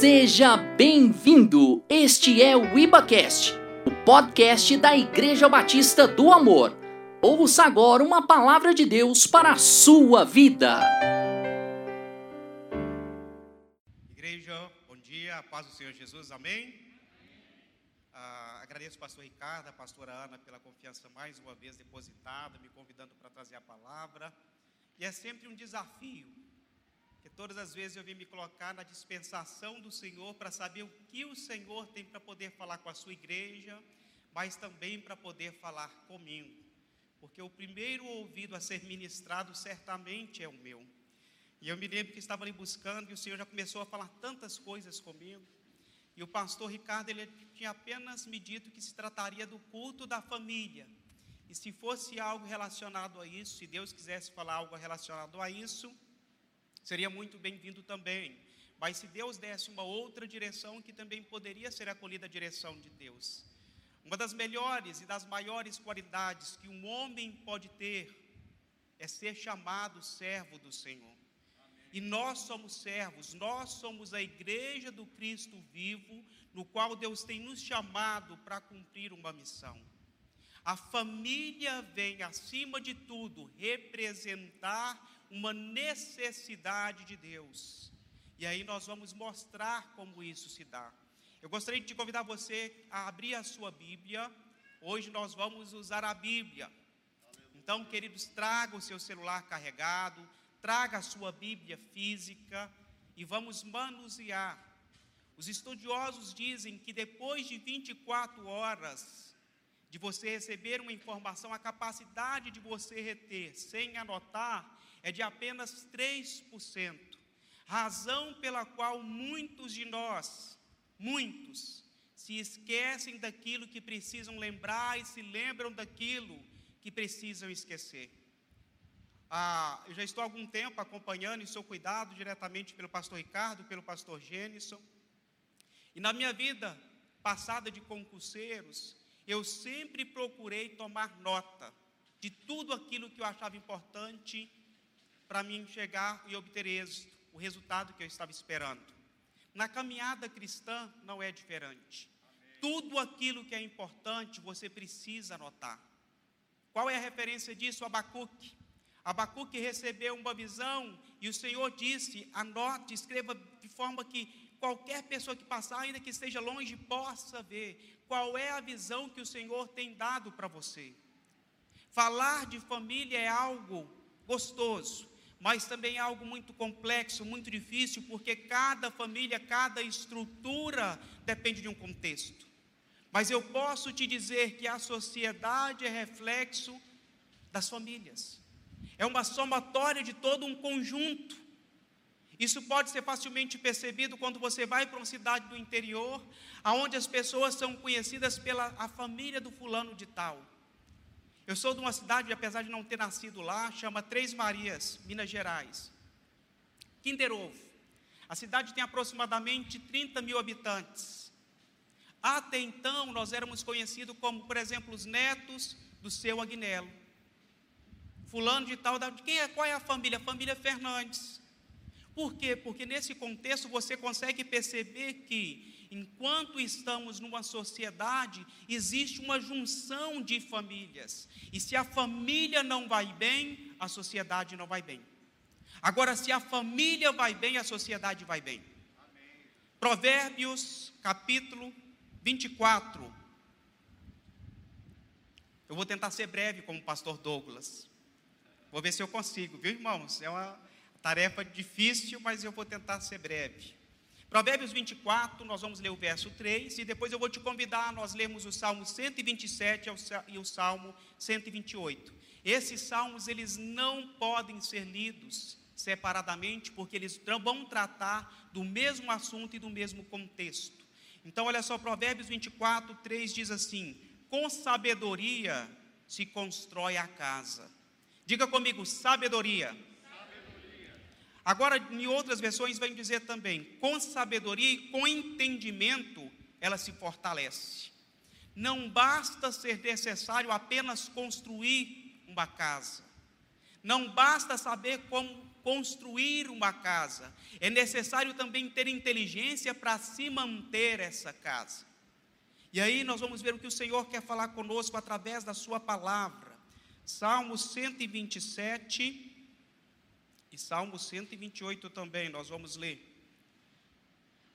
Seja bem-vindo! Este é o IbaCast, o podcast da Igreja Batista do Amor. Ouça agora uma palavra de Deus para a sua vida. Igreja, bom dia, paz do Senhor Jesus, amém? Ah, agradeço ao pastor Ricardo, a pastora Ana, pela confiança mais uma vez depositada, me convidando para trazer a palavra. E é sempre um desafio que todas as vezes eu vim me colocar na dispensação do Senhor para saber o que o Senhor tem para poder falar com a sua igreja, mas também para poder falar comigo. Porque o primeiro ouvido a ser ministrado certamente é o meu. E eu me lembro que estava ali buscando e o Senhor já começou a falar tantas coisas comigo. E o pastor Ricardo ele tinha apenas me dito que se trataria do culto da família. E se fosse algo relacionado a isso, se Deus quisesse falar algo relacionado a isso, seria muito bem-vindo também. Mas se Deus desse uma outra direção, que também poderia ser acolhida a direção de Deus. Uma das melhores e das maiores qualidades que um homem pode ter é ser chamado servo do Senhor. E nós somos servos, nós somos a igreja do Cristo vivo, no qual Deus tem nos chamado para cumprir uma missão. A família vem, acima de tudo, representar uma necessidade de Deus. E aí nós vamos mostrar como isso se dá. Eu gostaria de convidar você a abrir a sua Bíblia. Hoje nós vamos usar a Bíblia. Então, queridos, traga o seu celular carregado, traga a sua Bíblia física e vamos manusear. Os estudiosos dizem que depois de 24 horas de você receber uma informação, a capacidade de você reter sem anotar é de apenas 3%. Razão pela qual muitos de nós, muitos, se esquecem daquilo que precisam lembrar e se lembram daquilo que precisam esquecer. Ah, eu já estou há algum tempo acompanhando e sou cuidado diretamente pelo pastor Ricardo, pelo pastor Gênison. E na minha vida passada de concurseiros, eu sempre procurei tomar nota de tudo aquilo que eu achava importante para mim chegar e obter êxito, o resultado que eu estava esperando. Na caminhada cristã não é diferente. Amém. Tudo aquilo que é importante você precisa anotar. Qual é a referência disso? Abacuque. Abacuque recebeu uma visão e o Senhor disse: anote, escreva de forma que qualquer pessoa que passar, ainda que esteja longe, possa ver qual é a visão que o Senhor tem dado para você. Falar de família é algo gostoso, mas também é algo muito complexo, muito difícil, porque cada família, cada estrutura depende de um contexto. Mas eu posso te dizer que a sociedade é reflexo das famílias, é uma somatória de todo um conjunto. Isso pode ser facilmente percebido quando você vai para uma cidade do interior, aonde as pessoas são conhecidas pela a família do fulano de tal. Eu sou de uma cidade, apesar de não ter nascido lá, chama Três Marias, Minas Gerais. Kinder Ovo. A cidade tem aproximadamente 30 mil habitantes. Até então, nós éramos conhecidos como, por exemplo, os netos do seu Agnello. Fulano de tal, quem é, qual é a família? A família Fernandes. Por quê? Porque nesse contexto você consegue perceber que enquanto estamos numa sociedade, existe uma junção de famílias. E se a família não vai bem, a sociedade não vai bem. Agora, se a família vai bem, a sociedade vai bem. Amém. Provérbios, capítulo 24. Eu vou tentar ser breve, como o pastor Douglas. Vou ver se eu consigo, viu, irmãos? É uma tarefa difícil, mas eu vou tentar ser breve. Provérbios 24, nós vamos ler o verso 3, e depois eu vou te convidar a nós lermos o Salmo 127 e o Salmo 128. Esses salmos, eles não podem ser lidos separadamente, porque eles vão tratar do mesmo assunto e do mesmo contexto. Então, olha só, Provérbios 24, 3 diz assim: Com sabedoria se constrói a casa. Diga comigo, sabedoria Agora, em outras versões, vai dizer também: com sabedoria e com entendimento, ela se fortalece. Não basta ser necessário apenas construir uma casa. Não basta saber como construir uma casa, é necessário também ter inteligência para se manter essa casa. E aí nós vamos ver o que o Senhor quer falar conosco através da Sua palavra. Salmo 127 e Salmo 128 também, nós vamos ler.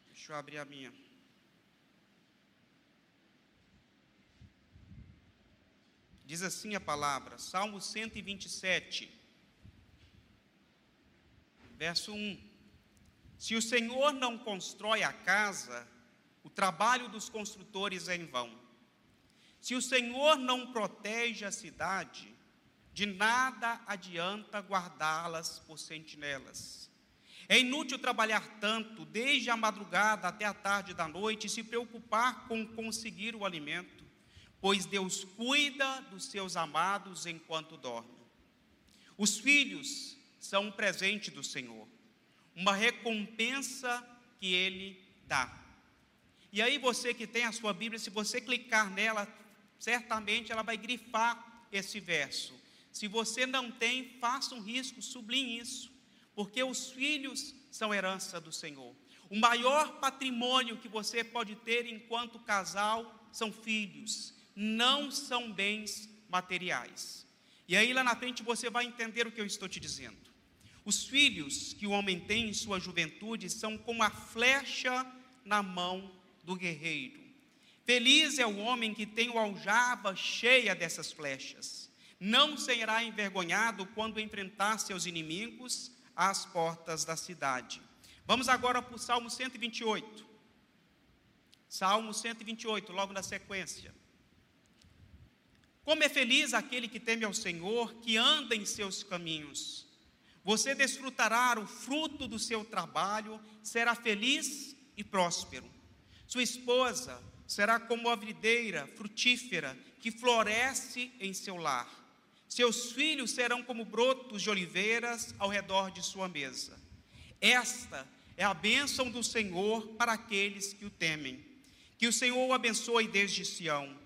Deixa eu abrir a minha. Diz assim a palavra, Salmo 127, verso 1. Se o Senhor não constrói a casa, o trabalho dos construtores é em vão. Se o Senhor não protege a cidade, de nada adianta guardá-las por sentinelas. É inútil trabalhar tanto, desde a madrugada até a tarde da noite, e se preocupar com conseguir o alimento pois Deus cuida dos seus amados enquanto dormem. Os filhos são um presente do Senhor, uma recompensa que Ele dá. E aí, você que tem a sua Bíblia, se você clicar nela, certamente ela vai grifar esse verso. Se você não tem, faça um risco, sublinhe isso, porque os filhos são herança do Senhor. O maior patrimônio que você pode ter enquanto casal são filhos não são bens materiais. E aí lá na frente você vai entender o que eu estou te dizendo. Os filhos que o homem tem em sua juventude são como a flecha na mão do guerreiro. Feliz é o homem que tem o aljava cheia dessas flechas. Não será envergonhado quando enfrentar seus inimigos às portas da cidade. Vamos agora para o Salmo 128. Salmo 128, logo na sequência. Como é feliz aquele que teme ao Senhor, que anda em seus caminhos. Você desfrutará o fruto do seu trabalho, será feliz e próspero. Sua esposa será como a videira frutífera que floresce em seu lar. Seus filhos serão como brotos de oliveiras ao redor de sua mesa. Esta é a bênção do Senhor para aqueles que o temem. Que o Senhor o abençoe desde Sião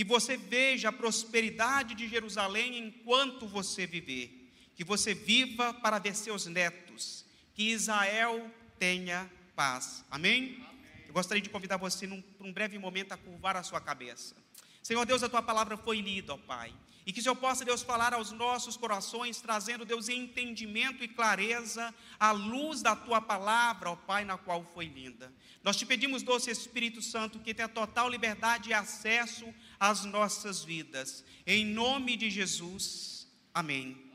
que você veja a prosperidade de Jerusalém enquanto você viver, que você viva para ver seus netos, que Israel tenha paz. Amém? Amém. Eu gostaria de convidar você num, por um breve momento a curvar a sua cabeça. Senhor Deus, a tua palavra foi lida, ó Pai. E que o Senhor possa, Deus, falar aos nossos corações, trazendo, Deus, entendimento e clareza à luz da tua palavra, ó Pai, na qual foi linda. Nós te pedimos, doce Espírito Santo, que tenha total liberdade e acesso às nossas vidas. Em nome de Jesus. Amém.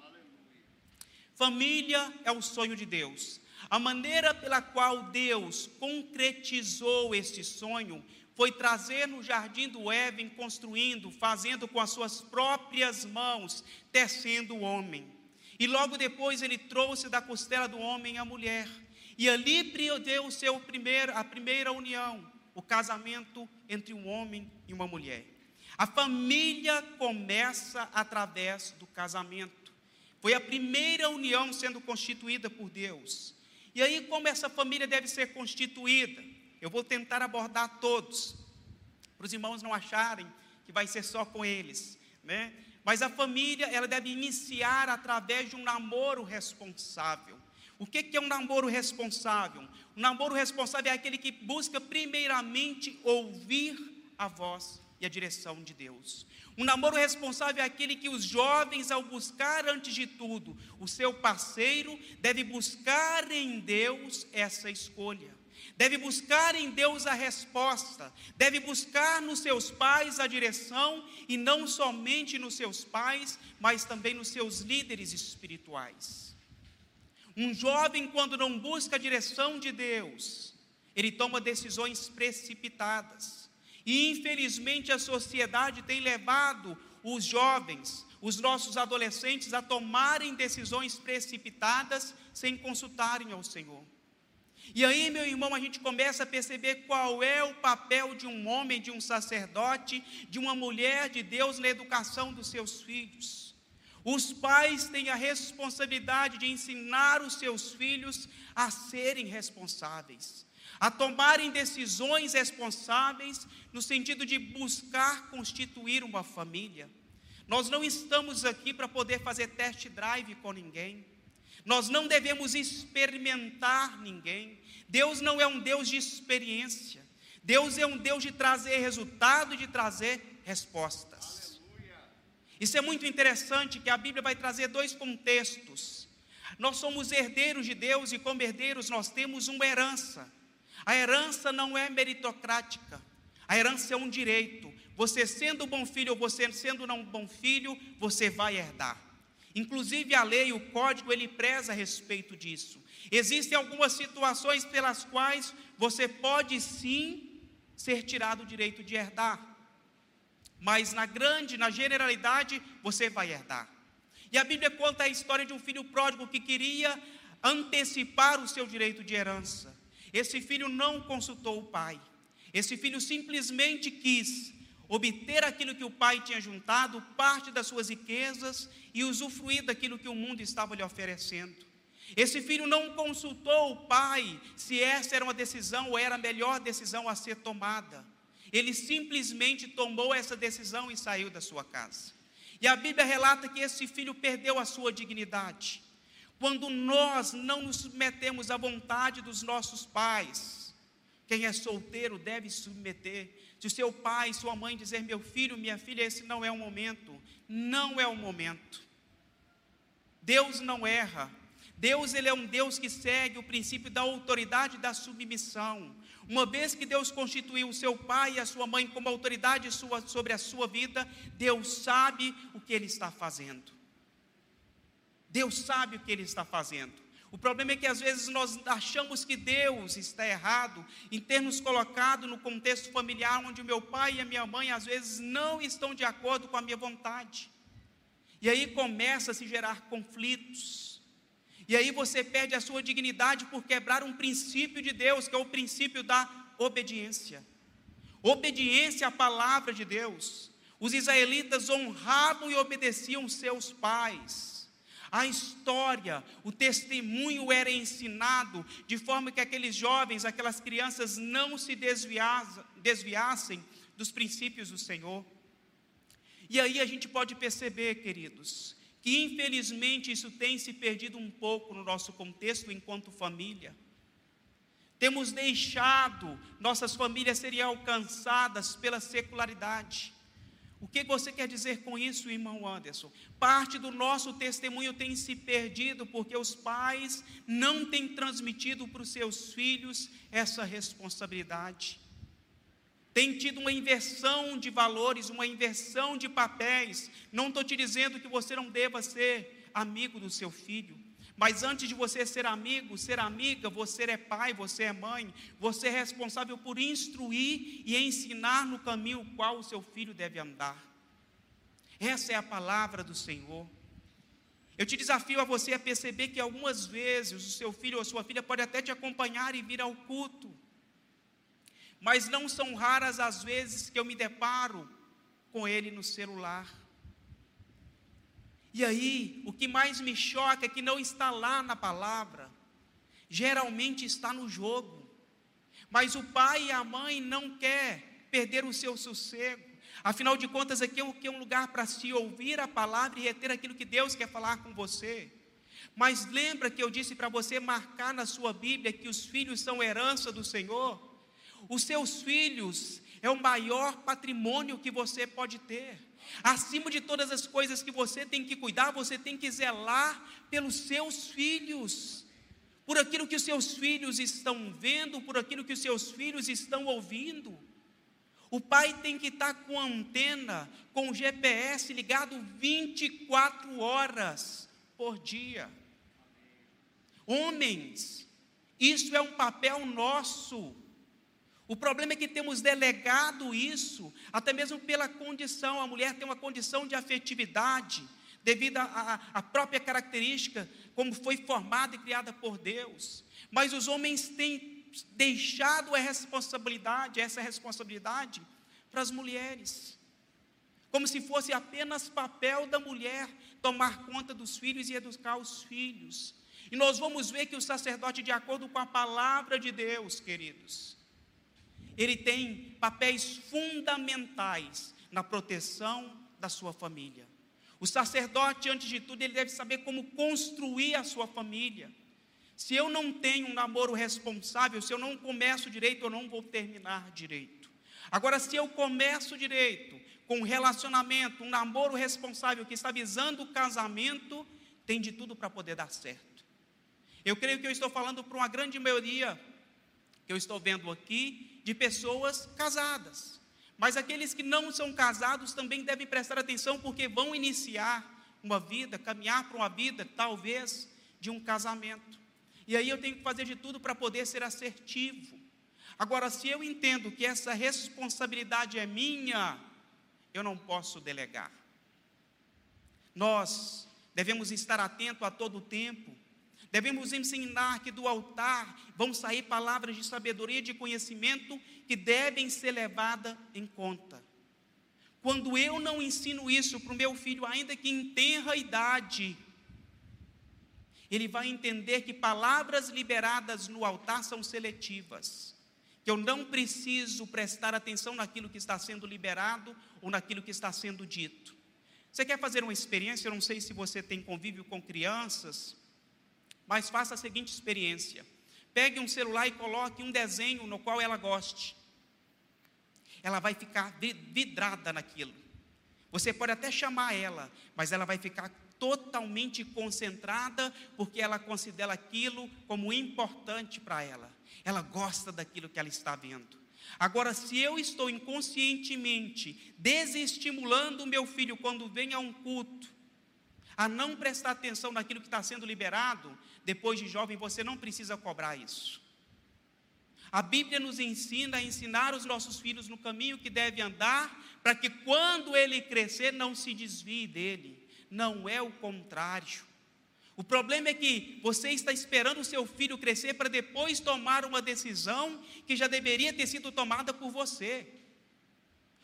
Família é o sonho de Deus. A maneira pela qual Deus concretizou este sonho foi trazer no jardim do Éden, construindo, fazendo com as suas próprias mãos, tecendo o homem. E logo depois ele trouxe da costela do homem a mulher. E ali deu o seu primeiro, a primeira união, o casamento entre um homem e uma mulher. A família começa através do casamento. Foi a primeira união sendo constituída por Deus. E aí, como essa família deve ser constituída? Eu vou tentar abordar todos, para os irmãos não acharem que vai ser só com eles, né? Mas a família, ela deve iniciar através de um namoro responsável. O que, que é um namoro responsável? Um namoro responsável é aquele que busca primeiramente ouvir a voz e a direção de Deus. Um namoro responsável é aquele que os jovens, ao buscar antes de tudo o seu parceiro, deve buscar em Deus essa escolha deve buscar em Deus a resposta, deve buscar nos seus pais a direção, e não somente nos seus pais, mas também nos seus líderes espirituais. Um jovem, quando não busca a direção de Deus, ele toma decisões precipitadas, e infelizmente a sociedade tem levado os jovens, os nossos adolescentes, a tomarem decisões precipitadas sem consultarem ao Senhor. E aí, meu irmão, a gente começa a perceber qual é o papel de um homem, de um sacerdote, de uma mulher de Deus na educação dos seus filhos. Os pais têm a responsabilidade de ensinar os seus filhos a serem responsáveis, a tomarem decisões responsáveis, no sentido de buscar constituir uma família. Nós não estamos aqui para poder fazer test drive com ninguém. Nós não devemos experimentar ninguém. Deus não é um Deus de experiência. Deus é um Deus de trazer resultado e de trazer respostas. Isso é muito interessante que a Bíblia vai trazer dois contextos. Nós somos herdeiros de Deus e como herdeiros nós temos uma herança. A herança não é meritocrática. A herança é um direito. Você sendo bom filho ou você sendo não bom filho, você vai herdar. Inclusive a lei, o código, ele preza a respeito disso. Existem algumas situações pelas quais você pode sim ser tirado o direito de herdar. Mas na grande, na generalidade, você vai herdar. E a Bíblia conta a história de um filho pródigo que queria antecipar o seu direito de herança. Esse filho não consultou o pai. Esse filho simplesmente quis obter aquilo que o pai tinha juntado, parte das suas riquezas e usufruir daquilo que o mundo estava lhe oferecendo. Esse filho não consultou o pai se essa era uma decisão ou era a melhor decisão a ser tomada. Ele simplesmente tomou essa decisão e saiu da sua casa. E a Bíblia relata que esse filho perdeu a sua dignidade. Quando nós não nos submetemos à vontade dos nossos pais, quem é solteiro deve submeter o seu pai, sua mãe dizer, meu filho, minha filha, esse não é o momento, não é o momento. Deus não erra. Deus ele é um Deus que segue o princípio da autoridade e da submissão. Uma vez que Deus constituiu o seu pai e a sua mãe como autoridade sua, sobre a sua vida, Deus sabe o que ele está fazendo. Deus sabe o que ele está fazendo. O problema é que às vezes nós achamos que Deus está errado em ter nos colocado no contexto familiar onde o meu pai e a minha mãe às vezes não estão de acordo com a minha vontade. E aí começa a se gerar conflitos. E aí você perde a sua dignidade por quebrar um princípio de Deus, que é o princípio da obediência. Obediência à palavra de Deus. Os israelitas honravam e obedeciam seus pais a história, o testemunho era ensinado de forma que aqueles jovens, aquelas crianças não se desviassem dos princípios do Senhor. E aí a gente pode perceber, queridos, que infelizmente isso tem se perdido um pouco no nosso contexto enquanto família. Temos deixado nossas famílias serem alcançadas pela secularidade. O que você quer dizer com isso, irmão Anderson? Parte do nosso testemunho tem se perdido porque os pais não têm transmitido para os seus filhos essa responsabilidade. Tem tido uma inversão de valores, uma inversão de papéis. Não estou te dizendo que você não deva ser amigo do seu filho. Mas antes de você ser amigo, ser amiga, você é pai, você é mãe, você é responsável por instruir e ensinar no caminho qual o seu filho deve andar. Essa é a palavra do Senhor. Eu te desafio a você a perceber que algumas vezes o seu filho ou a sua filha pode até te acompanhar e vir ao culto, mas não são raras as vezes que eu me deparo com ele no celular. E aí, o que mais me choca é que não está lá na palavra, geralmente está no jogo. Mas o pai e a mãe não quer perder o seu sossego. Afinal de contas, aqui é um lugar para se ouvir a palavra e reter aquilo que Deus quer falar com você. Mas lembra que eu disse para você marcar na sua Bíblia que os filhos são herança do Senhor? Os seus filhos é o maior patrimônio que você pode ter. Acima de todas as coisas que você tem que cuidar, você tem que zelar pelos seus filhos, por aquilo que os seus filhos estão vendo, por aquilo que os seus filhos estão ouvindo. O pai tem que estar com a antena, com o GPS ligado 24 horas por dia. Homens, isso é um papel nosso. O problema é que temos delegado isso, até mesmo pela condição, a mulher tem uma condição de afetividade, devido à própria característica, como foi formada e criada por Deus. Mas os homens têm deixado a responsabilidade, essa responsabilidade, para as mulheres, como se fosse apenas papel da mulher tomar conta dos filhos e educar os filhos. E nós vamos ver que o sacerdote, de acordo com a palavra de Deus, queridos, ele tem papéis fundamentais na proteção da sua família. O sacerdote, antes de tudo, ele deve saber como construir a sua família. Se eu não tenho um namoro responsável, se eu não começo direito, eu não vou terminar direito. Agora, se eu começo direito, com um relacionamento, um namoro responsável que está visando o casamento, tem de tudo para poder dar certo. Eu creio que eu estou falando para uma grande maioria que eu estou vendo aqui de pessoas casadas. Mas aqueles que não são casados também devem prestar atenção, porque vão iniciar uma vida, caminhar para uma vida, talvez, de um casamento. E aí eu tenho que fazer de tudo para poder ser assertivo. Agora, se eu entendo que essa responsabilidade é minha, eu não posso delegar. Nós devemos estar atento a todo tempo. Devemos ensinar que do altar vão sair palavras de sabedoria e de conhecimento que devem ser levadas em conta. Quando eu não ensino isso para o meu filho, ainda que em tenra idade, ele vai entender que palavras liberadas no altar são seletivas, que eu não preciso prestar atenção naquilo que está sendo liberado ou naquilo que está sendo dito. Você quer fazer uma experiência? Eu não sei se você tem convívio com crianças, mas faça a seguinte experiência: pegue um celular e coloque um desenho no qual ela goste. Ela vai ficar vidrada naquilo. Você pode até chamar ela, mas ela vai ficar totalmente concentrada, porque ela considera aquilo como importante para ela. Ela gosta daquilo que ela está vendo. Agora, se eu estou inconscientemente desestimulando o meu filho quando vem a um culto, a não prestar atenção naquilo que está sendo liberado, depois de jovem, você não precisa cobrar isso. A Bíblia nos ensina a ensinar os nossos filhos no caminho que deve andar, para que quando ele crescer não se desvie dele não é o contrário. O problema é que você está esperando o seu filho crescer para depois tomar uma decisão que já deveria ter sido tomada por você.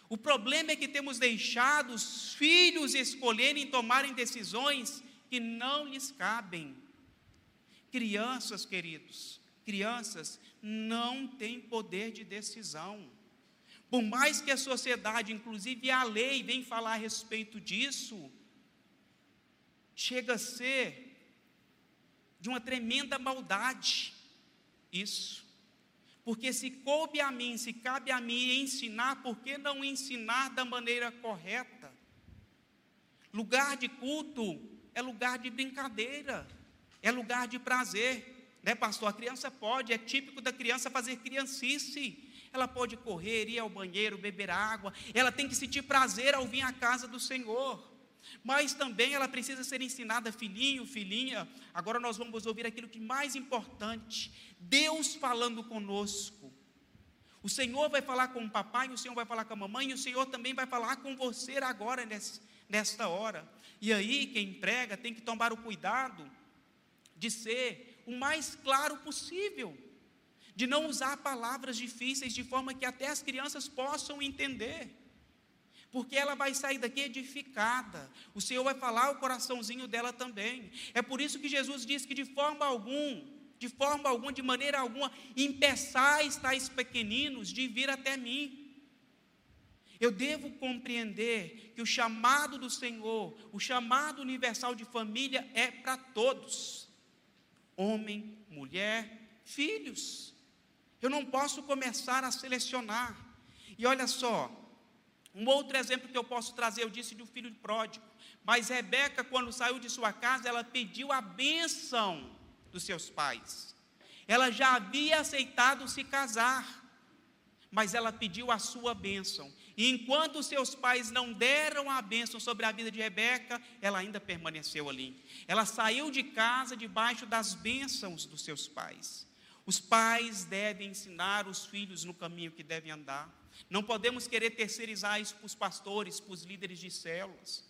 O problema é que temos deixado os filhos escolherem tomarem decisões que não lhes cabem. Crianças, queridos, crianças não têm poder de decisão. Por mais que a sociedade, inclusive a lei, venha falar a respeito disso, chega a ser de uma tremenda maldade isso. Porque se coube a mim, se cabe a mim ensinar, por que não ensinar da maneira correta? Lugar de culto é lugar de brincadeira, é lugar de prazer, né, pastor? A criança pode, é típico da criança fazer criancice. Ela pode correr, ir ao banheiro, beber água, ela tem que sentir prazer ao vir à casa do Senhor. Mas também ela precisa ser ensinada, filhinho, filhinha. Agora nós vamos ouvir aquilo que mais importante: Deus falando conosco. O Senhor vai falar com o papai, o Senhor vai falar com a mamãe, e o Senhor também vai falar com você agora, nesta hora. E aí, quem prega tem que tomar o cuidado de ser o mais claro possível, de não usar palavras difíceis de forma que até as crianças possam entender porque ela vai sair daqui edificada. O Senhor vai falar o coraçãozinho dela também. É por isso que Jesus disse que de forma alguma, de forma alguma, de maneira alguma, impeçais tais pequeninos de vir até mim. Eu devo compreender que o chamado do Senhor, o chamado universal de família é para todos: homem, mulher, filhos. Eu não posso começar a selecionar. E olha só, um outro exemplo que eu posso trazer, eu disse do filho pródigo. Mas Rebeca, quando saiu de sua casa, ela pediu a bênção dos seus pais. Ela já havia aceitado se casar, mas ela pediu a sua bênção. E enquanto seus pais não deram a bênção sobre a vida de Rebeca, ela ainda permaneceu ali. Ela saiu de casa debaixo das bênçãos dos seus pais. Os pais devem ensinar os filhos no caminho que devem andar. Não podemos querer terceirizar isso para os pastores, para os líderes de células.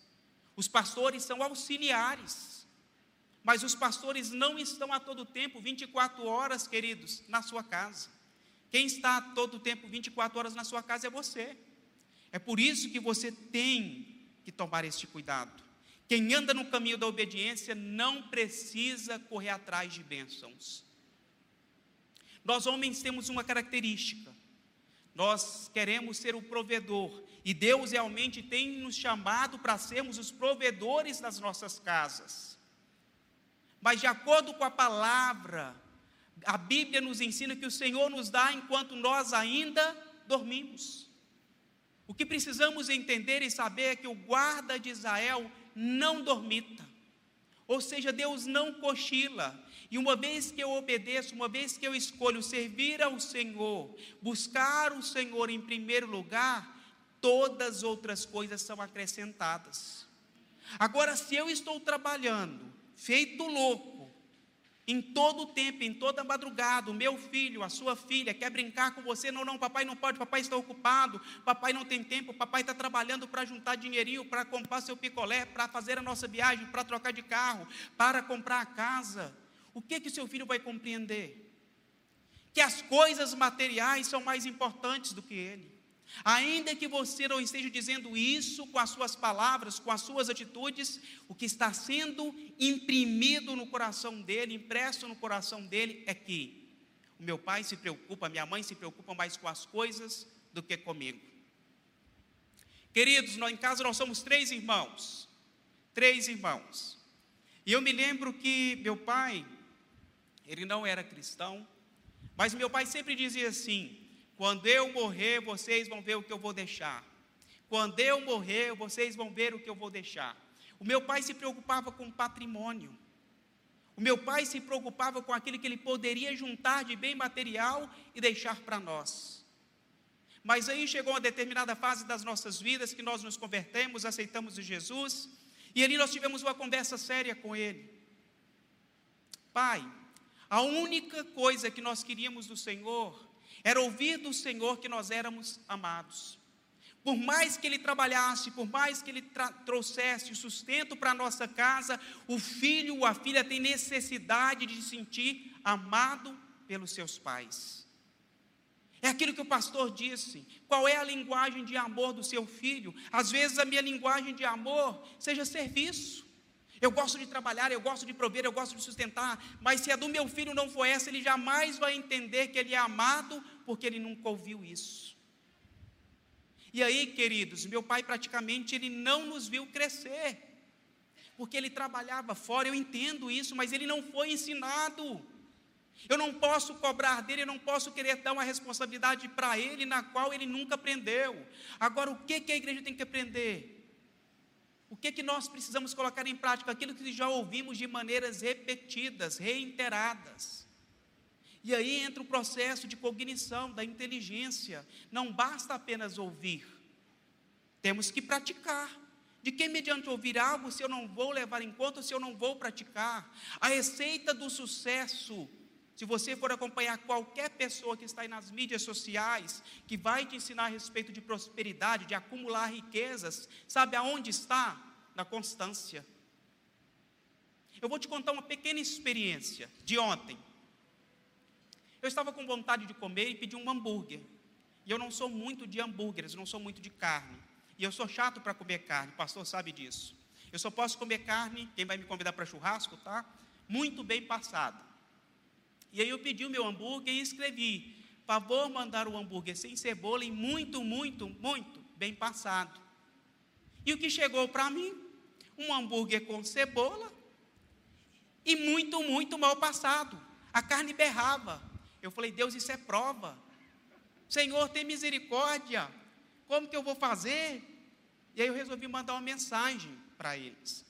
Os pastores são auxiliares, mas os pastores não estão a todo tempo, 24 horas, queridos, na sua casa. Quem está a todo tempo, 24 horas na sua casa é você. É por isso que você tem que tomar este cuidado. Quem anda no caminho da obediência não precisa correr atrás de bênçãos. Nós homens temos uma característica: nós queremos ser o provedor, e Deus realmente tem nos chamado para sermos os provedores das nossas casas. Mas, de acordo com a palavra, a Bíblia nos ensina que o Senhor nos dá enquanto nós ainda dormimos. O que precisamos entender e saber é que o guarda de Israel não dormita, ou seja, Deus não cochila, e uma vez que eu obedeço, uma vez que eu escolho servir ao Senhor, buscar o Senhor em primeiro lugar, todas as outras coisas são acrescentadas. Agora, se eu estou trabalhando, feito louco, em todo o tempo, em toda madrugada, o meu filho, a sua filha quer brincar com você, não, não, papai não pode, papai está ocupado, papai não tem tempo, papai está trabalhando para juntar dinheirinho, para comprar seu picolé, para fazer a nossa viagem, para trocar de carro, para comprar a casa o que que seu filho vai compreender? Que as coisas materiais são mais importantes do que ele. Ainda que você não esteja dizendo isso com as suas palavras, com as suas atitudes, o que está sendo imprimido no coração dele, impresso no coração dele, é que o meu pai se preocupa, minha mãe se preocupa mais com as coisas do que comigo. Queridos, nós, em casa nós somos três irmãos. Três irmãos. E eu me lembro que meu pai, ele não era cristão, mas meu pai sempre dizia assim: quando eu morrer, vocês vão ver o que eu vou deixar. Quando eu morrer, vocês vão ver o que eu vou deixar. O meu pai se preocupava com patrimônio. O meu pai se preocupava com aquilo que ele poderia juntar de bem material e deixar para nós. Mas aí chegou uma determinada fase das nossas vidas que nós nos convertemos, aceitamos Jesus, e ali nós tivemos uma conversa séria com ele. Pai, a única coisa que nós queríamos do Senhor era ouvir do Senhor que nós éramos amados. Por mais que ele trabalhasse, por mais que ele trouxesse sustento para a nossa casa, o filho ou a filha tem necessidade de se sentir amado pelos seus pais. É aquilo que o pastor disse. Qual é a linguagem de amor do seu filho? Às vezes a minha linguagem de amor seja serviço. Eu gosto de trabalhar, eu gosto de prover, eu gosto de sustentar, mas se a do meu filho não for essa, ele jamais vai entender que ele é amado, porque ele nunca ouviu isso. E aí, queridos, meu pai praticamente ele não nos viu crescer, porque ele trabalhava fora, eu entendo isso, mas ele não foi ensinado. Eu não posso cobrar dele, eu não posso querer dar uma responsabilidade para ele na qual ele nunca aprendeu. Agora, o que, que a igreja tem que aprender? O que, que nós precisamos colocar em prática? Aquilo que já ouvimos de maneiras repetidas, reiteradas. E aí entra o processo de cognição, da inteligência. Não basta apenas ouvir, temos que praticar. De que mediante ouvir algo se eu não vou levar em conta, se eu não vou praticar? A receita do sucesso, se você for acompanhar qualquer pessoa que está aí nas mídias sociais, que vai te ensinar a respeito de prosperidade, de acumular riquezas, sabe aonde está? Na constância. Eu vou te contar uma pequena experiência de ontem. Eu estava com vontade de comer e pedi um hambúrguer. E eu não sou muito de hambúrgueres, não sou muito de carne. E eu sou chato para comer carne, o pastor sabe disso. Eu só posso comer carne, quem vai me convidar para churrasco, tá? Muito bem passado. E aí eu pedi o meu hambúrguer e escrevi: favor mandar o hambúrguer sem cebola e muito, muito, muito bem passado. E o que chegou para mim? Um hambúrguer com cebola e muito, muito mal passado. A carne berrava. Eu falei: Deus, isso é prova. Senhor, tem misericórdia. Como que eu vou fazer? E aí eu resolvi mandar uma mensagem para eles.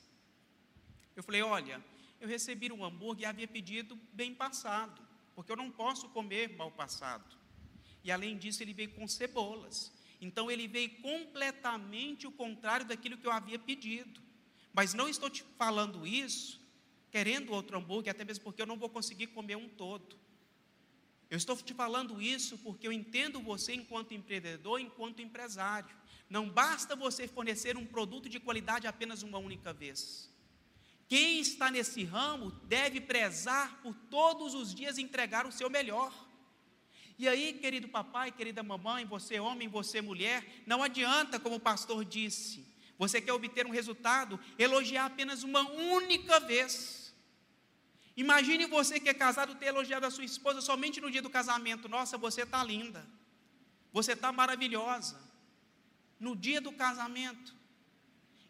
Eu falei: olha, eu recebi um hambúrguer e havia pedido bem passado, porque eu não posso comer mal passado. E além disso, ele veio com cebolas. Então ele veio completamente o contrário daquilo que eu havia pedido. Mas não estou te falando isso querendo outro hambúrguer, até mesmo porque eu não vou conseguir comer um todo. Eu estou te falando isso porque eu entendo você enquanto empreendedor, enquanto empresário. Não basta você fornecer um produto de qualidade apenas uma única vez. Quem está nesse ramo deve prezar por todos os dias entregar o seu melhor. E aí, querido papai, querida mamãe, você homem, você mulher, não adianta, como o pastor disse, você quer obter um resultado, elogiar apenas uma única vez. Imagine você que é casado ter elogiado a sua esposa somente no dia do casamento. Nossa, você está linda. você está maravilhosa. No dia do casamento.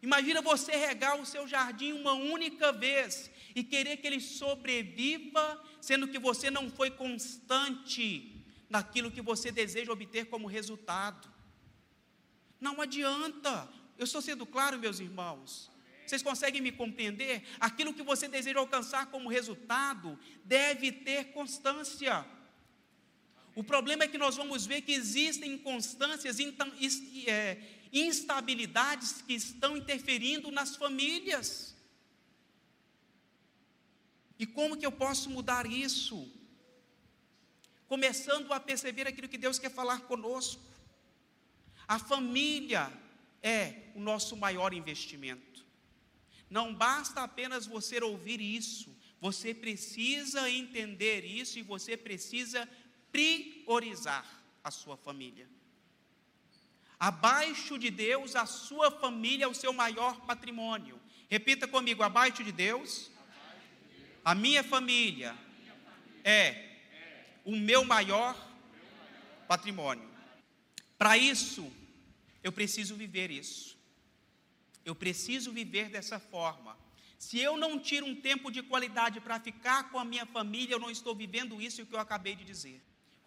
Imagina você regar o seu jardim uma única vez e querer que ele sobreviva, sendo que você não foi constante naquilo que você deseja obter como resultado. Não adianta. Eu estou sendo claro, meus irmãos. Vocês conseguem me compreender? Aquilo que você deseja alcançar como resultado deve ter constância. O problema é que nós vamos ver que existem inconstâncias, é, instabilidades que estão interferindo nas famílias. E como que eu posso mudar isso? Começando a perceber aquilo que Deus quer falar conosco. A família é o nosso maior investimento. Não basta apenas você ouvir isso, você precisa entender isso e você precisa priorizar a sua família. Abaixo de Deus, a sua família é o seu maior patrimônio. Repita comigo: abaixo de Deus, a minha família é o meu maior patrimônio. Para isso, eu preciso viver isso. Eu preciso viver dessa forma. Se eu não tiro um tempo de qualidade para ficar com a minha família, eu não estou vivendo isso que eu acabei de dizer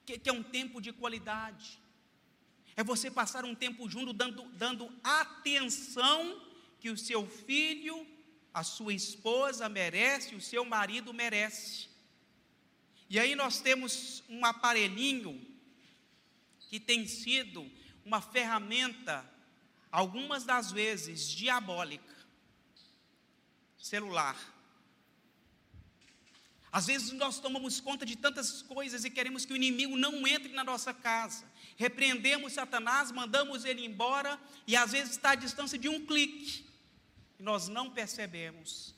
que é um tempo de qualidade. É você passar um tempo junto dando, dando atenção que o seu filho, a sua esposa merece, o seu marido merece. E aí nós temos um aparelhinho que tem sido uma ferramenta, algumas das vezes diabólica. Celular. Às vezes nós tomamos conta de tantas coisas e queremos que o inimigo não entre na nossa casa. Repreendemos Satanás, mandamos ele embora e às vezes está à distância de um clique. E nós não percebemos.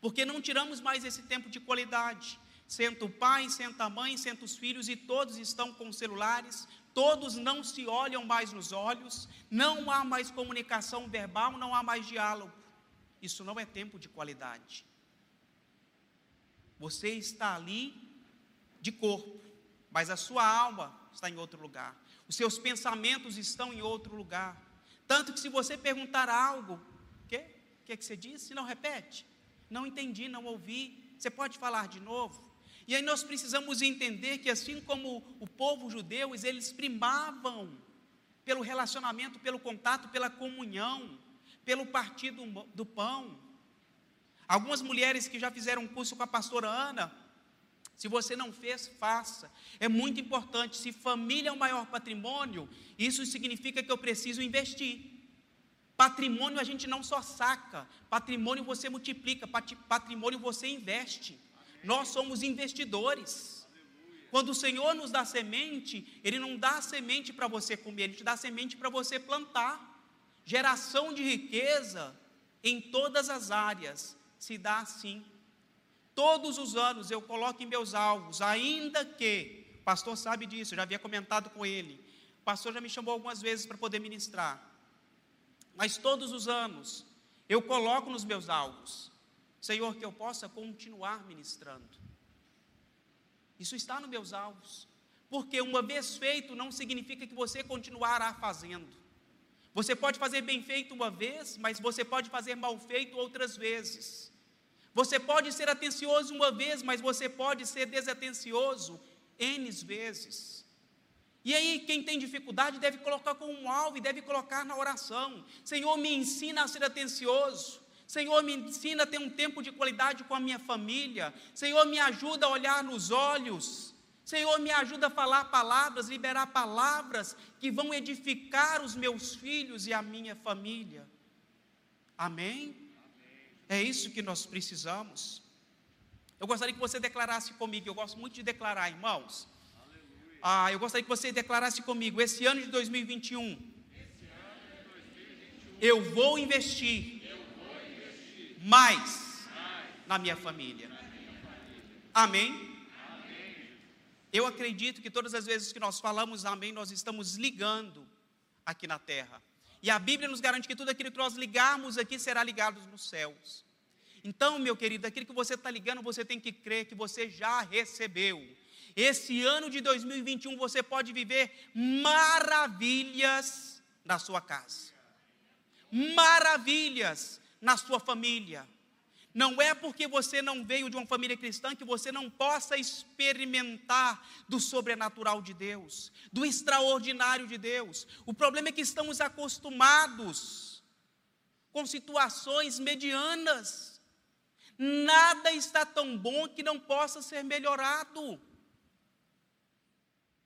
Porque não tiramos mais esse tempo de qualidade. Senta o pai, senta a mãe, senta os filhos e todos estão com celulares, todos não se olham mais nos olhos, não há mais comunicação verbal, não há mais diálogo. Isso não é tempo de qualidade. Você está ali de corpo, mas a sua alma está em outro lugar. Os seus pensamentos estão em outro lugar. Tanto que se você perguntar algo, o que? O que, é que você disse? Não repete. Não entendi, não ouvi. Você pode falar de novo? E aí nós precisamos entender que assim como o povo judeu, eles primavam pelo relacionamento, pelo contato, pela comunhão, pelo partido do pão. Algumas mulheres que já fizeram um curso com a pastora Ana, se você não fez, faça. É muito importante. Se família é o maior patrimônio, isso significa que eu preciso investir. Patrimônio a gente não só saca, patrimônio você multiplica, patrimônio você investe. Nós somos investidores. Quando o Senhor nos dá semente, Ele não dá semente para você comer, Ele te dá semente para você plantar. Geração de riqueza em todas as áreas se dá assim. Todos os anos eu coloco em meus alvos, ainda que, o pastor sabe disso, eu já havia comentado com ele, o pastor já me chamou algumas vezes para poder ministrar, mas todos os anos eu coloco nos meus alvos, Senhor, que eu possa continuar ministrando. Isso está nos meus alvos, porque uma vez feito não significa que você continuará fazendo. Você pode fazer bem feito uma vez, mas você pode fazer mal feito outras vezes. Você pode ser atencioso uma vez, mas você pode ser desatencioso N vezes. E aí, quem tem dificuldade deve colocar como um alvo e deve colocar na oração: Senhor, me ensina a ser atencioso. Senhor, me ensina a ter um tempo de qualidade com a minha família. Senhor, me ajuda a olhar nos olhos. Senhor, me ajuda a falar palavras, liberar palavras que vão edificar os meus filhos e a minha família. Amém? É isso que nós precisamos. Eu gostaria que você declarasse comigo, eu gosto muito de declarar, irmãos. Aleluia. Ah, eu gostaria que você declarasse comigo, esse ano de 2021, ano de 2021 eu, vou investir, eu vou investir mais, mais na, minha família. na minha família. Amém? amém? Eu acredito que todas as vezes que nós falamos amém, nós estamos ligando aqui na terra. E a Bíblia nos garante que tudo aquilo que nós ligarmos aqui será ligado nos céus. Então, meu querido, aquilo que você está ligando, você tem que crer que você já recebeu. Esse ano de 2021 você pode viver maravilhas na sua casa, maravilhas na sua família. Não é porque você não veio de uma família cristã que você não possa experimentar do sobrenatural de Deus, do extraordinário de Deus. O problema é que estamos acostumados com situações medianas. Nada está tão bom que não possa ser melhorado.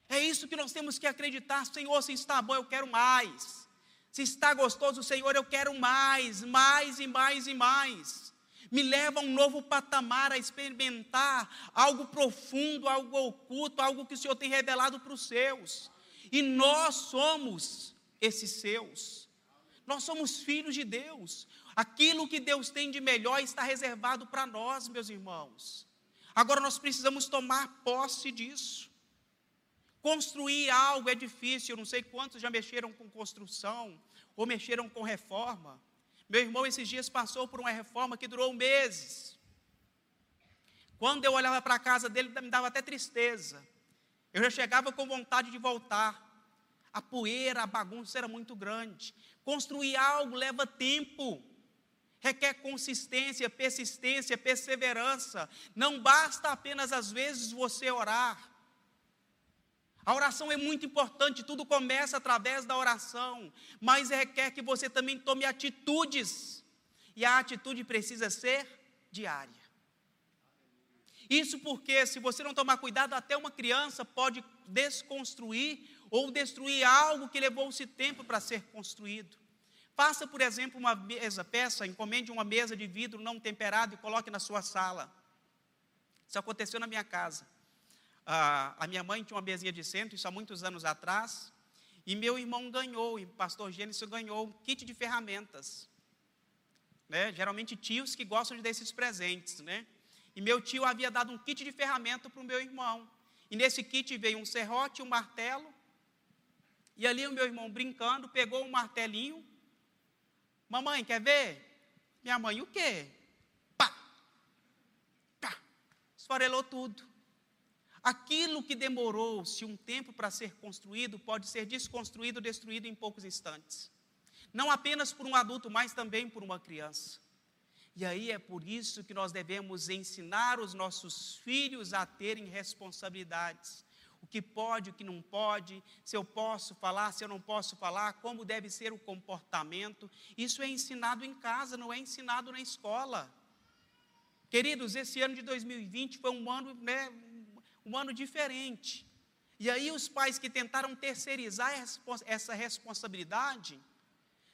É isso que nós temos que acreditar. Senhor, se está bom, eu quero mais. Se está gostoso, Senhor, eu quero mais, mais e mais e mais. Me leva a um novo patamar, a experimentar algo profundo, algo oculto, algo que o Senhor tem revelado para os seus. E nós somos esses seus. Nós somos filhos de Deus. Aquilo que Deus tem de melhor está reservado para nós, meus irmãos. Agora nós precisamos tomar posse disso. Construir algo é difícil, eu não sei quantos já mexeram com construção ou mexeram com reforma. Meu irmão, esses dias passou por uma reforma que durou meses. Quando eu olhava para a casa dele, me dava até tristeza. Eu já chegava com vontade de voltar. A poeira, a bagunça era muito grande. Construir algo leva tempo, requer consistência, persistência, perseverança. Não basta apenas, às vezes, você orar. A oração é muito importante, tudo começa através da oração, mas requer que você também tome atitudes, e a atitude precisa ser diária. Isso porque, se você não tomar cuidado, até uma criança pode desconstruir ou destruir algo que levou-se tempo para ser construído. Faça, por exemplo, uma mesa, peça, encomende uma mesa de vidro não temperado e coloque na sua sala. Isso aconteceu na minha casa. A minha mãe tinha uma mesinha de centro, isso há muitos anos atrás, e meu irmão ganhou, e o pastor Gênesis ganhou um kit de ferramentas. Né? Geralmente tios que gostam de desses presentes, né? E meu tio havia dado um kit de ferramenta para o meu irmão. E nesse kit veio um serrote, um martelo. E ali o meu irmão brincando, pegou um martelinho. Mamãe, quer ver? Minha mãe, o quê? Pá! Pá! Esfarelou tudo. Aquilo que demorou-se um tempo para ser construído pode ser desconstruído, destruído em poucos instantes. Não apenas por um adulto, mas também por uma criança. E aí é por isso que nós devemos ensinar os nossos filhos a terem responsabilidades. O que pode, o que não pode, se eu posso falar, se eu não posso falar, como deve ser o comportamento. Isso é ensinado em casa, não é ensinado na escola. Queridos, esse ano de 2020 foi um ano né, um ano diferente. E aí os pais que tentaram terceirizar essa responsabilidade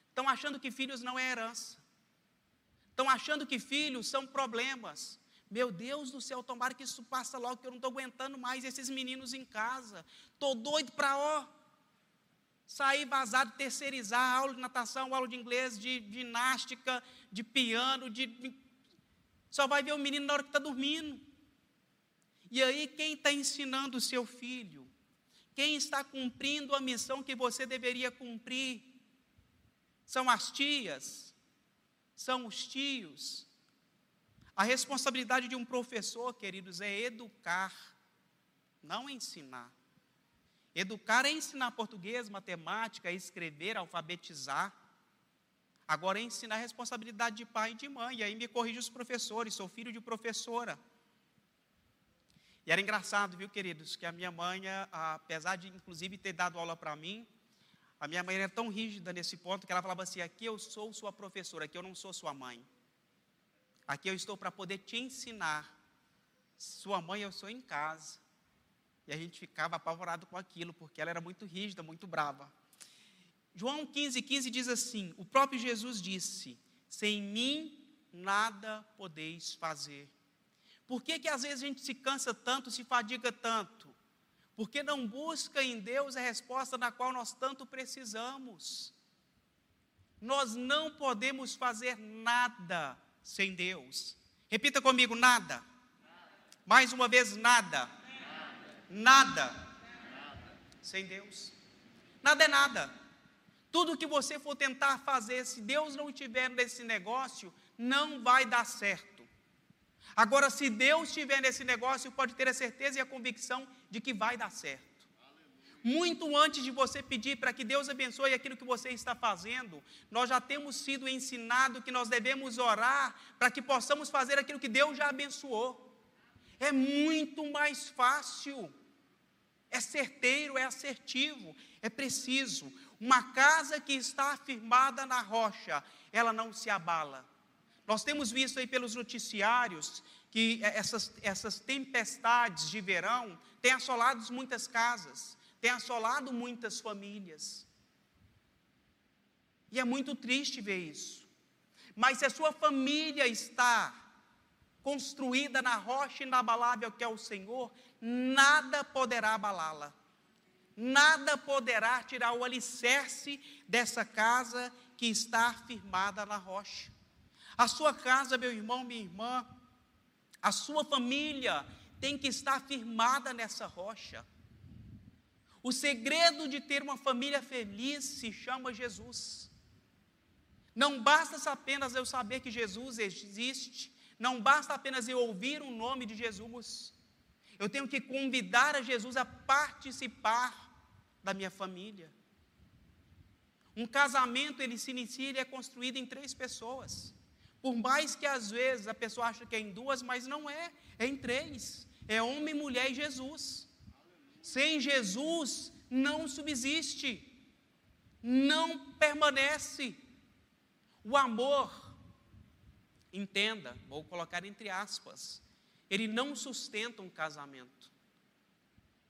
estão achando que filhos não é herança. Estão achando que filhos são problemas. Meu Deus do céu, tomara que isso passe logo, que eu não estou aguentando mais esses meninos em casa. Estou doido para, ó, sair vazado, terceirizar aula de natação, aula de inglês, de ginástica, de piano, de. Só vai ver o menino na hora que está dormindo. E aí, quem está ensinando o seu filho? Quem está cumprindo a missão que você deveria cumprir? São as tias? São os tios? A responsabilidade de um professor, queridos, é educar, não ensinar. Educar é ensinar português, matemática, escrever, alfabetizar. Agora, é ensinar a responsabilidade de pai e de mãe. E aí me corrija os professores, sou filho de professora. E era engraçado, viu, queridos, que a minha mãe, apesar de inclusive ter dado aula para mim, a minha mãe era tão rígida nesse ponto que ela falava assim: aqui eu sou sua professora, aqui eu não sou sua mãe. Aqui eu estou para poder te ensinar. Sua mãe eu sou em casa. E a gente ficava apavorado com aquilo, porque ela era muito rígida, muito brava. João 15, 15 diz assim: O próprio Jesus disse: Sem mim nada podeis fazer. Por que, que às vezes a gente se cansa tanto, se fadiga tanto? Porque não busca em Deus a resposta na qual nós tanto precisamos. Nós não podemos fazer nada sem Deus. Repita comigo: nada. nada. Mais uma vez, nada. Nada. nada. Sem Deus. Nada é nada. Tudo que você for tentar fazer, se Deus não estiver nesse negócio, não vai dar certo. Agora, se Deus estiver nesse negócio, pode ter a certeza e a convicção de que vai dar certo. Muito antes de você pedir para que Deus abençoe aquilo que você está fazendo, nós já temos sido ensinados que nós devemos orar para que possamos fazer aquilo que Deus já abençoou. É muito mais fácil, é certeiro, é assertivo, é preciso. Uma casa que está firmada na rocha, ela não se abala. Nós temos visto aí pelos noticiários que essas, essas tempestades de verão têm assolado muitas casas, têm assolado muitas famílias. E é muito triste ver isso. Mas se a sua família está construída na rocha inabalável que é o Senhor, nada poderá abalá-la. Nada poderá tirar o alicerce dessa casa que está firmada na rocha. A sua casa, meu irmão, minha irmã, a sua família tem que estar firmada nessa rocha. O segredo de ter uma família feliz se chama Jesus. Não basta apenas eu saber que Jesus existe, não basta apenas eu ouvir o nome de Jesus. Eu tenho que convidar a Jesus a participar da minha família. Um casamento ele se inicia, ele é construído em três pessoas. Por mais que às vezes a pessoa acha que é em duas, mas não é, é em três. É homem, mulher e Jesus. Sem Jesus não subsiste, não permanece. O amor, entenda, vou colocar entre aspas, ele não sustenta um casamento.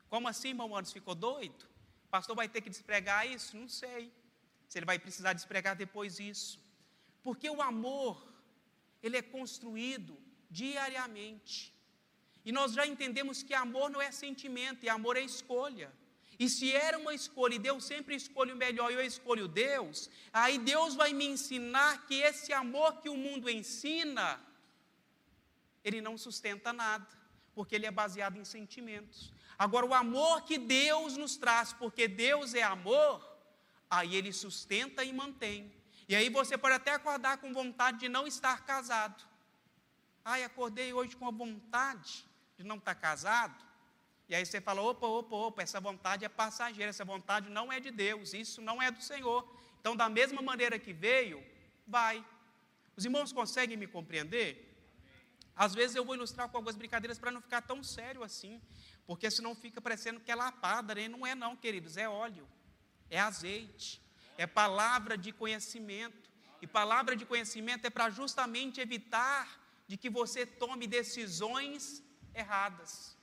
Como assim, irmão Anderson, ficou doido? O pastor vai ter que despregar isso? Não sei. Se ele vai precisar despregar depois isso. Porque o amor, ele é construído diariamente. E nós já entendemos que amor não é sentimento, e amor é escolha. E se era uma escolha, e Deus sempre escolhe o melhor, e eu escolho Deus, aí Deus vai me ensinar que esse amor que o mundo ensina, ele não sustenta nada, porque ele é baseado em sentimentos. Agora, o amor que Deus nos traz, porque Deus é amor, aí ele sustenta e mantém. E aí você pode até acordar com vontade de não estar casado. Ai, acordei hoje com a vontade de não estar casado. E aí você fala: opa, opa, opa, essa vontade é passageira, essa vontade não é de Deus, isso não é do Senhor. Então, da mesma maneira que veio, vai. Os irmãos conseguem me compreender? Às vezes eu vou ilustrar com algumas brincadeiras para não ficar tão sério assim, porque senão fica parecendo que é lapada, né? Não é não, queridos, é óleo, é azeite é palavra de conhecimento. E palavra de conhecimento é para justamente evitar de que você tome decisões erradas.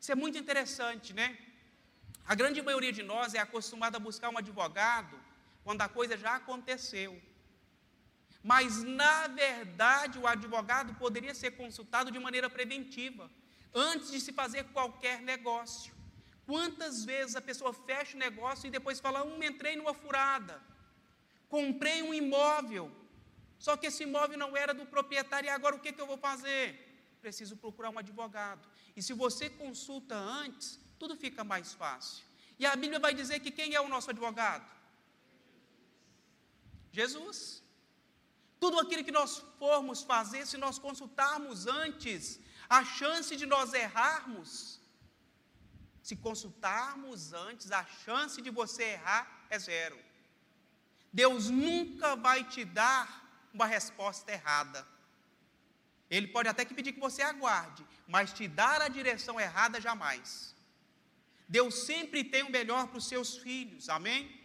Isso é muito interessante, né? A grande maioria de nós é acostumada a buscar um advogado quando a coisa já aconteceu. Mas, na verdade, o advogado poderia ser consultado de maneira preventiva, antes de se fazer qualquer negócio. Quantas vezes a pessoa fecha o negócio e depois fala: hum, entrei numa furada, comprei um imóvel, só que esse imóvel não era do proprietário, e agora o que, que eu vou fazer? Preciso procurar um advogado. E se você consulta antes, tudo fica mais fácil. E a Bíblia vai dizer que quem é o nosso advogado? Jesus. Tudo aquilo que nós formos fazer, se nós consultarmos antes, a chance de nós errarmos se consultarmos antes, a chance de você errar é zero. Deus nunca vai te dar uma resposta errada. Ele pode até que pedir que você aguarde, mas te dar a direção errada jamais. Deus sempre tem o melhor para os seus filhos, amém?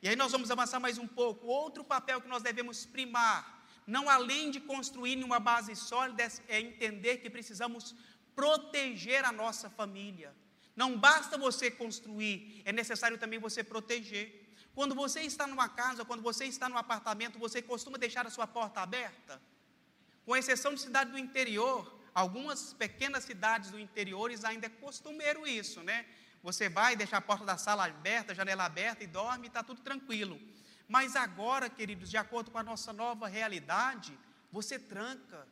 E aí nós vamos avançar mais um pouco. Outro papel que nós devemos primar, não além de construir uma base sólida, é entender que precisamos proteger a nossa família. Não basta você construir, é necessário também você proteger. Quando você está numa casa, quando você está num apartamento, você costuma deixar a sua porta aberta? Com exceção de cidade do interior, algumas pequenas cidades do interior ainda é costumeiro isso, né? Você vai deixar a porta da sala aberta, janela aberta e dorme está tudo tranquilo. Mas agora, queridos, de acordo com a nossa nova realidade, você tranca,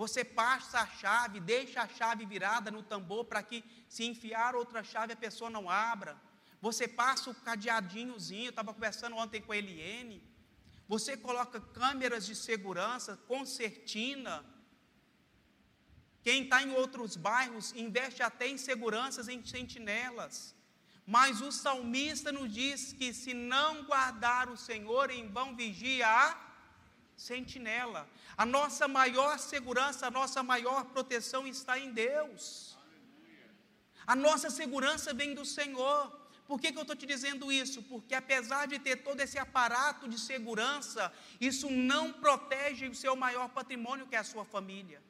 você passa a chave, deixa a chave virada no tambor para que, se enfiar outra chave, a pessoa não abra. Você passa o cadeadinhozinho, eu estava conversando ontem com a Eliene. Você coloca câmeras de segurança, concertina. Quem está em outros bairros investe até em seguranças, em sentinelas. Mas o salmista nos diz que se não guardar o Senhor, em vão vigia a sentinela. A nossa maior segurança, a nossa maior proteção está em Deus. A nossa segurança vem do Senhor. Por que, que eu estou te dizendo isso? Porque apesar de ter todo esse aparato de segurança, isso não protege o seu maior patrimônio, que é a sua família.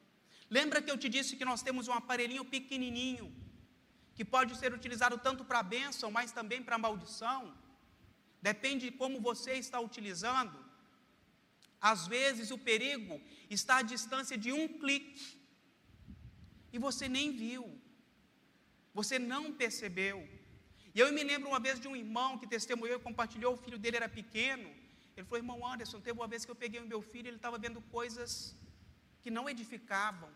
Lembra que eu te disse que nós temos um aparelhinho pequenininho, que pode ser utilizado tanto para bênção, mas também para maldição? Depende de como você está utilizando. Às vezes o perigo está à distância de um clique, e você nem viu, você não percebeu. E eu me lembro uma vez de um irmão que testemunhou e compartilhou, o filho dele era pequeno. Ele falou: Irmão Anderson, teve uma vez que eu peguei o meu filho, ele estava vendo coisas que não edificavam.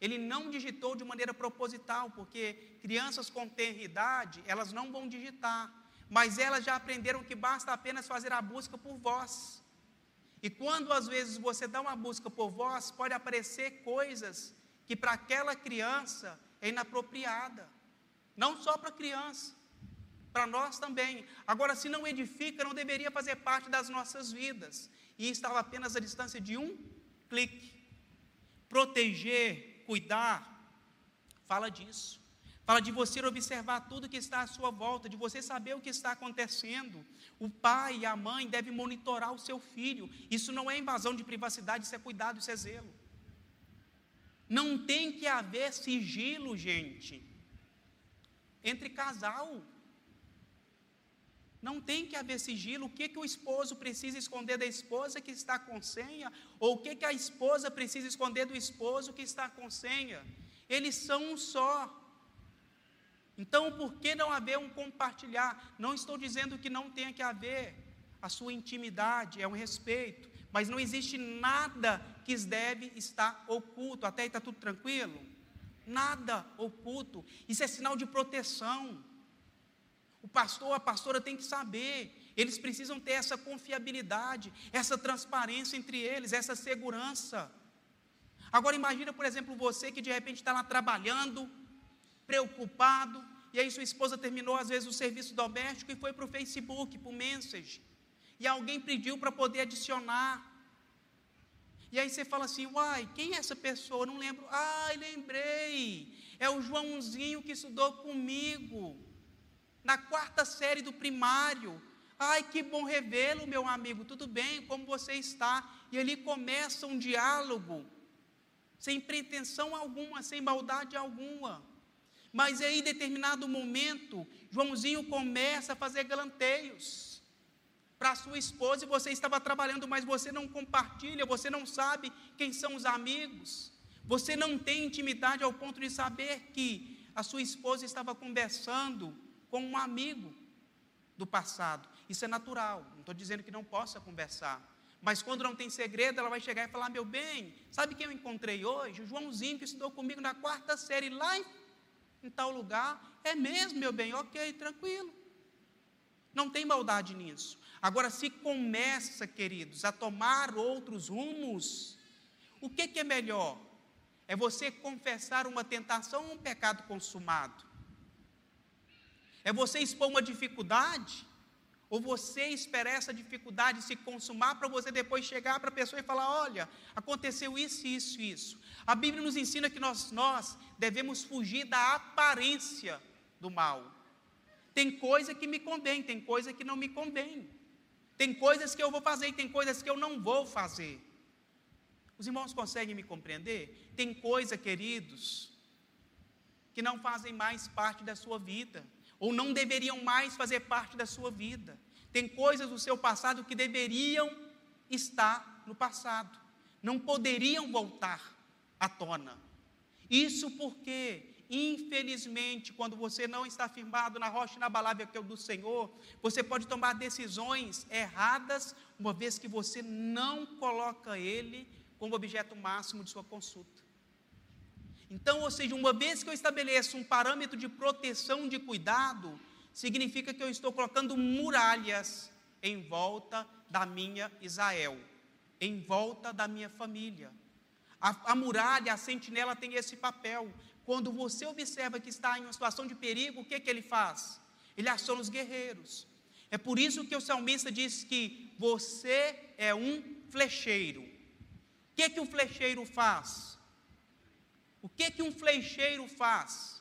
Ele não digitou de maneira proposital, porque crianças com idade, elas não vão digitar, mas elas já aprenderam que basta apenas fazer a busca por voz. E quando às vezes você dá uma busca por voz, pode aparecer coisas que para aquela criança é inapropriada. Não só para a criança, para nós também. Agora, se não edifica, não deveria fazer parte das nossas vidas. E estava apenas à distância de um clique proteger, cuidar, fala disso. Fala de você observar tudo que está à sua volta, de você saber o que está acontecendo. O pai e a mãe devem monitorar o seu filho. Isso não é invasão de privacidade, isso é cuidado, isso é zelo. Não tem que haver sigilo, gente, entre casal. Não tem que haver sigilo. O que, que o esposo precisa esconder da esposa que está com senha? Ou o que, que a esposa precisa esconder do esposo que está com senha? Eles são um só. Então, por que não haver um compartilhar? Não estou dizendo que não tenha que haver a sua intimidade, é um respeito, mas não existe nada que deve estar oculto. Até aí está tudo tranquilo? Nada oculto. Isso é sinal de proteção. O pastor, a pastora tem que saber. Eles precisam ter essa confiabilidade, essa transparência entre eles, essa segurança. Agora imagina, por exemplo, você que de repente está lá trabalhando, preocupado, e aí sua esposa terminou às vezes o serviço doméstico e foi para o Facebook, para o Message, e alguém pediu para poder adicionar. E aí você fala assim, uai, quem é essa pessoa? não lembro. Ah, lembrei. É o Joãozinho que estudou comigo na quarta série do primário. Ai, que bom revê-lo, meu amigo. Tudo bem? Como você está? E ali começa um diálogo, sem pretensão alguma, sem maldade alguma. Mas aí, em determinado momento, Joãozinho começa a fazer galanteios para sua esposa e você estava trabalhando, mas você não compartilha, você não sabe quem são os amigos, você não tem intimidade ao ponto de saber que a sua esposa estava conversando com um amigo do passado. Isso é natural, não estou dizendo que não possa conversar. Mas quando não tem segredo, ela vai chegar e falar: Meu bem, sabe quem eu encontrei hoje? O Joãozinho que estudou comigo na quarta série lá em, em tal lugar. É mesmo, meu bem, ok, tranquilo. Não tem maldade nisso. Agora, se começa, queridos, a tomar outros rumos, o que, que é melhor? É você confessar uma tentação ou um pecado consumado? É você expor uma dificuldade? Ou você espera essa dificuldade se consumar para você depois chegar para a pessoa e falar: olha, aconteceu isso, isso, isso. A Bíblia nos ensina que nós, nós devemos fugir da aparência do mal. Tem coisa que me convém, tem coisa que não me convém. Tem coisas que eu vou fazer e tem coisas que eu não vou fazer. Os irmãos conseguem me compreender? Tem coisa, queridos, que não fazem mais parte da sua vida ou não deveriam mais fazer parte da sua vida. Tem coisas do seu passado que deveriam estar no passado, não poderiam voltar à tona. Isso porque, infelizmente, quando você não está firmado na rocha inabalável que é o do Senhor, você pode tomar decisões erradas, uma vez que você não coloca Ele como objeto máximo de sua consulta. Então, ou seja, uma vez que eu estabeleço um parâmetro de proteção, de cuidado, significa que eu estou colocando muralhas em volta da minha Israel, em volta da minha família. A, a muralha, a sentinela tem esse papel. Quando você observa que está em uma situação de perigo, o que, que ele faz? Ele aciona os guerreiros. É por isso que o salmista diz que você é um flecheiro. O que, que um flecheiro faz? O que, que um flecheiro faz?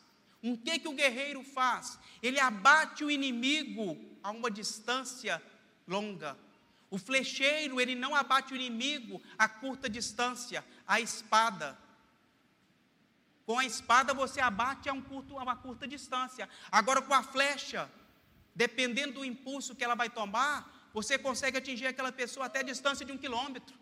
O que, que o guerreiro faz? Ele abate o inimigo a uma distância longa. O flecheiro, ele não abate o inimigo a curta distância, a espada. Com a espada você abate a, um curto, a uma curta distância. Agora com a flecha, dependendo do impulso que ela vai tomar, você consegue atingir aquela pessoa até a distância de um quilômetro.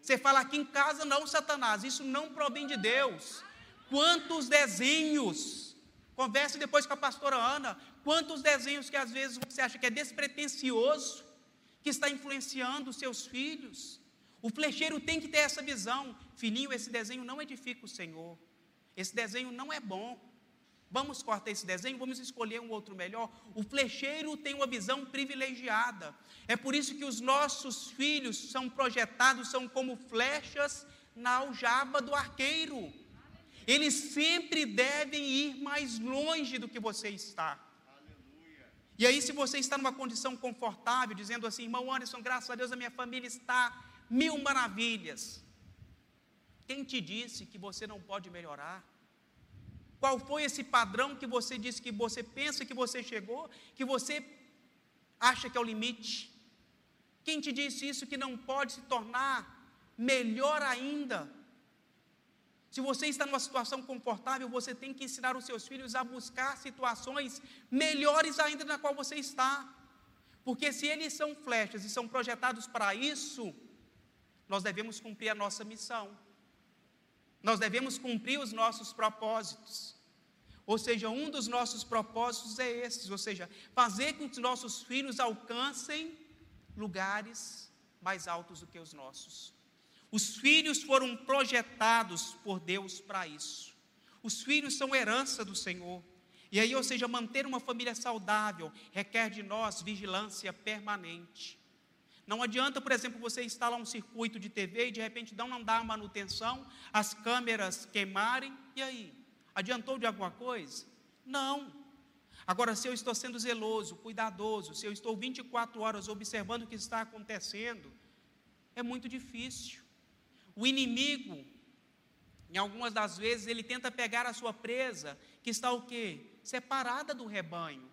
Você fala aqui em casa, não, Satanás, isso não provém de Deus. Quantos desenhos, converse depois com a pastora Ana, quantos desenhos que às vezes você acha que é despretensioso, que está influenciando os seus filhos. O flecheiro tem que ter essa visão. Filhinho, esse desenho não edifica o Senhor. Esse desenho não é bom. Vamos cortar esse desenho, vamos escolher um outro melhor. O flecheiro tem uma visão privilegiada. É por isso que os nossos filhos são projetados, são como flechas na aljaba do arqueiro. Eles sempre devem ir mais longe do que você está. E aí, se você está numa condição confortável, dizendo assim, irmão Anderson, graças a Deus a minha família está mil maravilhas. Quem te disse que você não pode melhorar? Qual foi esse padrão que você disse que você pensa que você chegou, que você acha que é o limite? Quem te disse isso que não pode se tornar melhor ainda? Se você está numa situação confortável, você tem que ensinar os seus filhos a buscar situações melhores ainda na qual você está. Porque se eles são flechas e são projetados para isso, nós devemos cumprir a nossa missão. Nós devemos cumprir os nossos propósitos. Ou seja, um dos nossos propósitos é esse, ou seja, fazer com que os nossos filhos alcancem lugares mais altos do que os nossos. Os filhos foram projetados por Deus para isso. Os filhos são herança do Senhor. E aí, ou seja, manter uma família saudável requer de nós vigilância permanente. Não adianta, por exemplo, você instalar um circuito de TV e de repente não dar manutenção, as câmeras queimarem, e aí? Adiantou de alguma coisa? Não. Agora, se eu estou sendo zeloso, cuidadoso, se eu estou 24 horas observando o que está acontecendo, é muito difícil. O inimigo, em algumas das vezes, ele tenta pegar a sua presa, que está o quê? Separada do rebanho.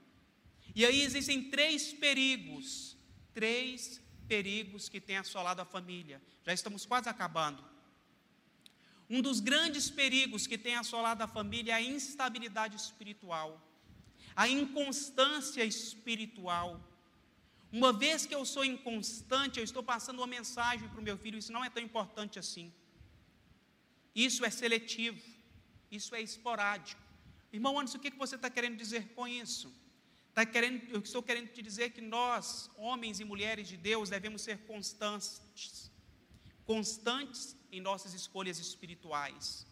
E aí existem três perigos, três perigos que têm assolado a família. Já estamos quase acabando. Um dos grandes perigos que tem assolado a família é a instabilidade espiritual, a inconstância espiritual. Uma vez que eu sou inconstante, eu estou passando uma mensagem para o meu filho, isso não é tão importante assim. Isso é seletivo, isso é esporádico. Irmão Anderson, o que você está querendo dizer com isso? Está querendo, eu estou querendo te dizer que nós, homens e mulheres de Deus, devemos ser constantes. Constantes em nossas escolhas espirituais.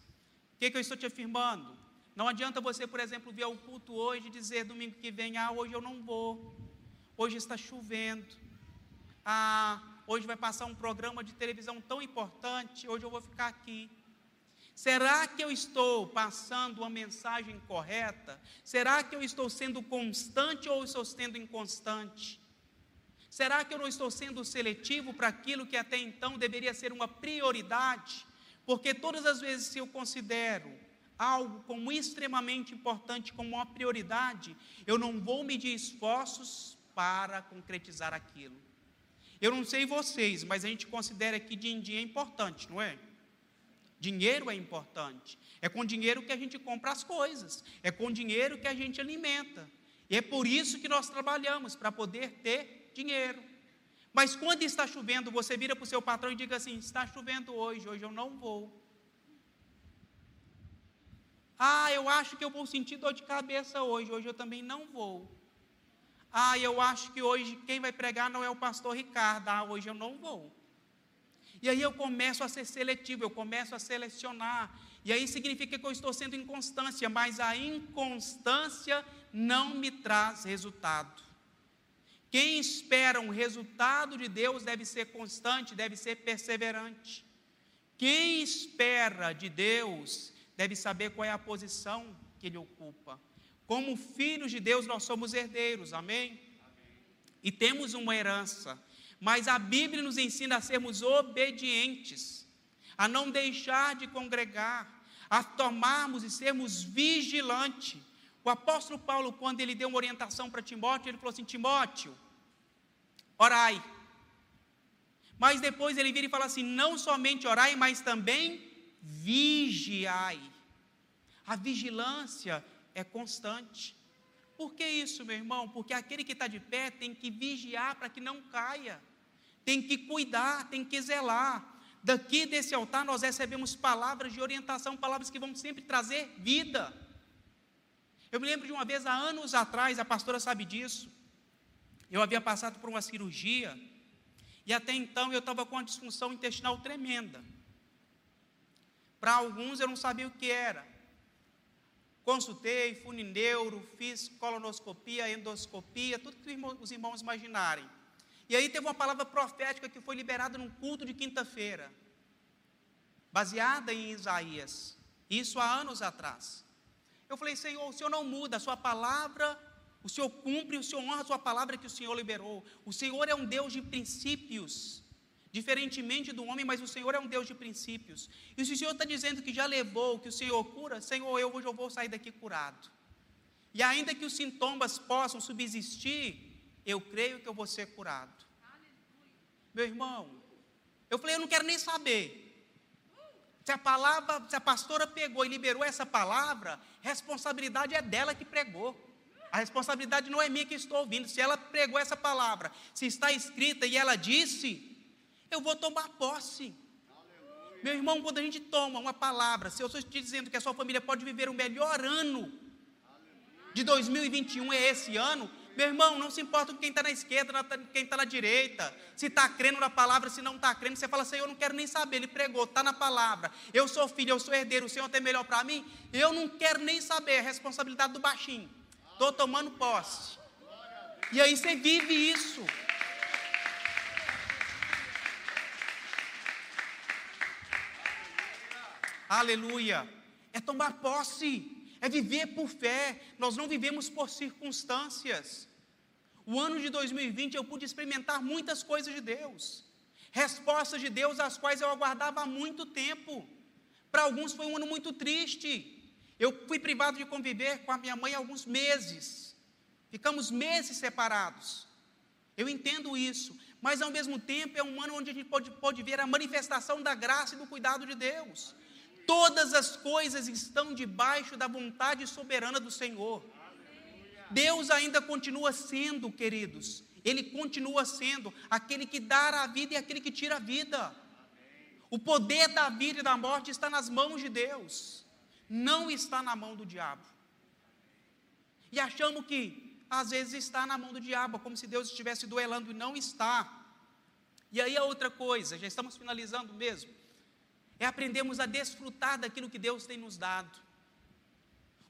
O que, que eu estou te afirmando? Não adianta você, por exemplo, vir ao culto hoje e dizer domingo que vem, ah, hoje eu não vou hoje está chovendo, ah, hoje vai passar um programa de televisão tão importante, hoje eu vou ficar aqui. Será que eu estou passando uma mensagem correta? Será que eu estou sendo constante ou estou sendo inconstante? Será que eu não estou sendo seletivo para aquilo que até então deveria ser uma prioridade? Porque todas as vezes que eu considero algo como extremamente importante, como uma prioridade, eu não vou medir esforços para concretizar aquilo. Eu não sei vocês, mas a gente considera que din-din é importante, não é? Dinheiro é importante. É com dinheiro que a gente compra as coisas. É com dinheiro que a gente alimenta. E é por isso que nós trabalhamos, para poder ter dinheiro. Mas quando está chovendo, você vira para o seu patrão e diga assim: está chovendo hoje, hoje eu não vou. Ah, eu acho que eu vou sentir dor de cabeça hoje, hoje eu também não vou. Ah, eu acho que hoje quem vai pregar não é o pastor Ricardo. Ah, hoje eu não vou. E aí eu começo a ser seletivo, eu começo a selecionar. E aí significa que eu estou sendo inconstância, mas a inconstância não me traz resultado. Quem espera um resultado de Deus deve ser constante, deve ser perseverante. Quem espera de Deus deve saber qual é a posição que ele ocupa. Como filhos de Deus, nós somos herdeiros, amém? amém? E temos uma herança, mas a Bíblia nos ensina a sermos obedientes, a não deixar de congregar, a tomarmos e sermos vigilantes. O apóstolo Paulo, quando ele deu uma orientação para Timóteo, ele falou assim: Timóteo, orai. Mas depois ele vira e fala assim: não somente orai, mas também vigiai. A vigilância é constante. Por que isso, meu irmão? Porque aquele que está de pé tem que vigiar para que não caia, tem que cuidar, tem que zelar. Daqui desse altar nós recebemos palavras de orientação, palavras que vão sempre trazer vida. Eu me lembro de uma vez, há anos atrás, a pastora sabe disso. Eu havia passado por uma cirurgia e até então eu estava com uma disfunção intestinal tremenda. Para alguns eu não sabia o que era. Consultei, fui neuro, fiz colonoscopia, endoscopia, tudo que os irmãos imaginarem. E aí teve uma palavra profética que foi liberada num culto de quinta-feira, baseada em Isaías, isso há anos atrás. Eu falei, Senhor, o Senhor não muda, a sua palavra, o Senhor cumpre, o Senhor honra a sua palavra que o Senhor liberou. O Senhor é um Deus de princípios. Diferentemente do homem, mas o Senhor é um Deus de princípios. E se o Senhor está dizendo que já levou, que o Senhor cura, Senhor, eu hoje eu vou sair daqui curado. E ainda que os sintomas possam subsistir, eu creio que eu vou ser curado. Meu irmão, eu falei, eu não quero nem saber. Se a palavra, se a pastora pegou e liberou essa palavra, responsabilidade é dela que pregou. A responsabilidade não é minha que estou ouvindo. Se ela pregou essa palavra, se está escrita e ela disse, eu vou tomar posse. Aleluia. Meu irmão, quando a gente toma uma palavra, se eu estou te dizendo que a sua família pode viver o melhor ano de 2021 é esse ano, meu irmão, não se importa com quem está na esquerda, quem está na direita, se está crendo na palavra, se não está crendo, você fala, Senhor, eu não quero nem saber, ele pregou, está na palavra, eu sou filho, eu sou herdeiro, o Senhor tem melhor para mim, eu não quero nem saber, é responsabilidade do baixinho, estou tomando posse, e aí você vive isso, Aleluia. É tomar posse, é viver por fé. Nós não vivemos por circunstâncias. O ano de 2020 eu pude experimentar muitas coisas de Deus, respostas de Deus às quais eu aguardava há muito tempo. Para alguns foi um ano muito triste. Eu fui privado de conviver com a minha mãe alguns meses. Ficamos meses separados. Eu entendo isso, mas ao mesmo tempo é um ano onde a gente pode, pode ver a manifestação da graça e do cuidado de Deus. Todas as coisas estão debaixo da vontade soberana do Senhor. Deus ainda continua sendo, queridos, Ele continua sendo aquele que dá a vida e aquele que tira a vida. O poder da vida e da morte está nas mãos de Deus, não está na mão do diabo. E achamos que às vezes está na mão do diabo, como se Deus estivesse duelando e não está. E aí a outra coisa, já estamos finalizando mesmo é aprendermos a desfrutar daquilo que Deus tem nos dado.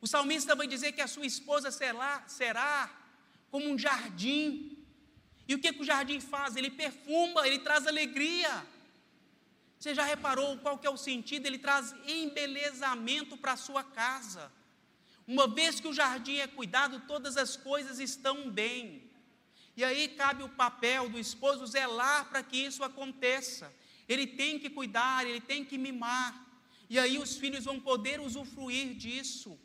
O salmista vai dizer que a sua esposa será, será como um jardim. E o que, que o jardim faz? Ele perfuma, ele traz alegria. Você já reparou qual que é o sentido? Ele traz embelezamento para a sua casa. Uma vez que o jardim é cuidado, todas as coisas estão bem. E aí cabe o papel do esposo zelar para que isso aconteça. Ele tem que cuidar, ele tem que mimar. E aí os filhos vão poder usufruir disso,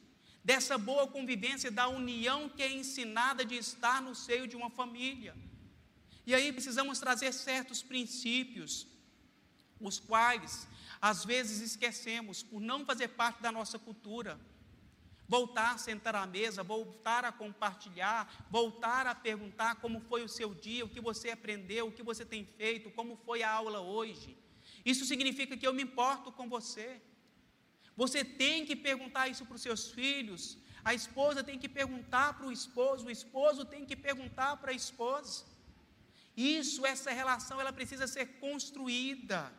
dessa boa convivência, da união que é ensinada de estar no seio de uma família. E aí precisamos trazer certos princípios, os quais às vezes esquecemos por não fazer parte da nossa cultura. Voltar a sentar à mesa, voltar a compartilhar, voltar a perguntar como foi o seu dia, o que você aprendeu, o que você tem feito, como foi a aula hoje. Isso significa que eu me importo com você. Você tem que perguntar isso para os seus filhos, a esposa tem que perguntar para o esposo, o esposo tem que perguntar para a esposa. Isso, essa relação, ela precisa ser construída,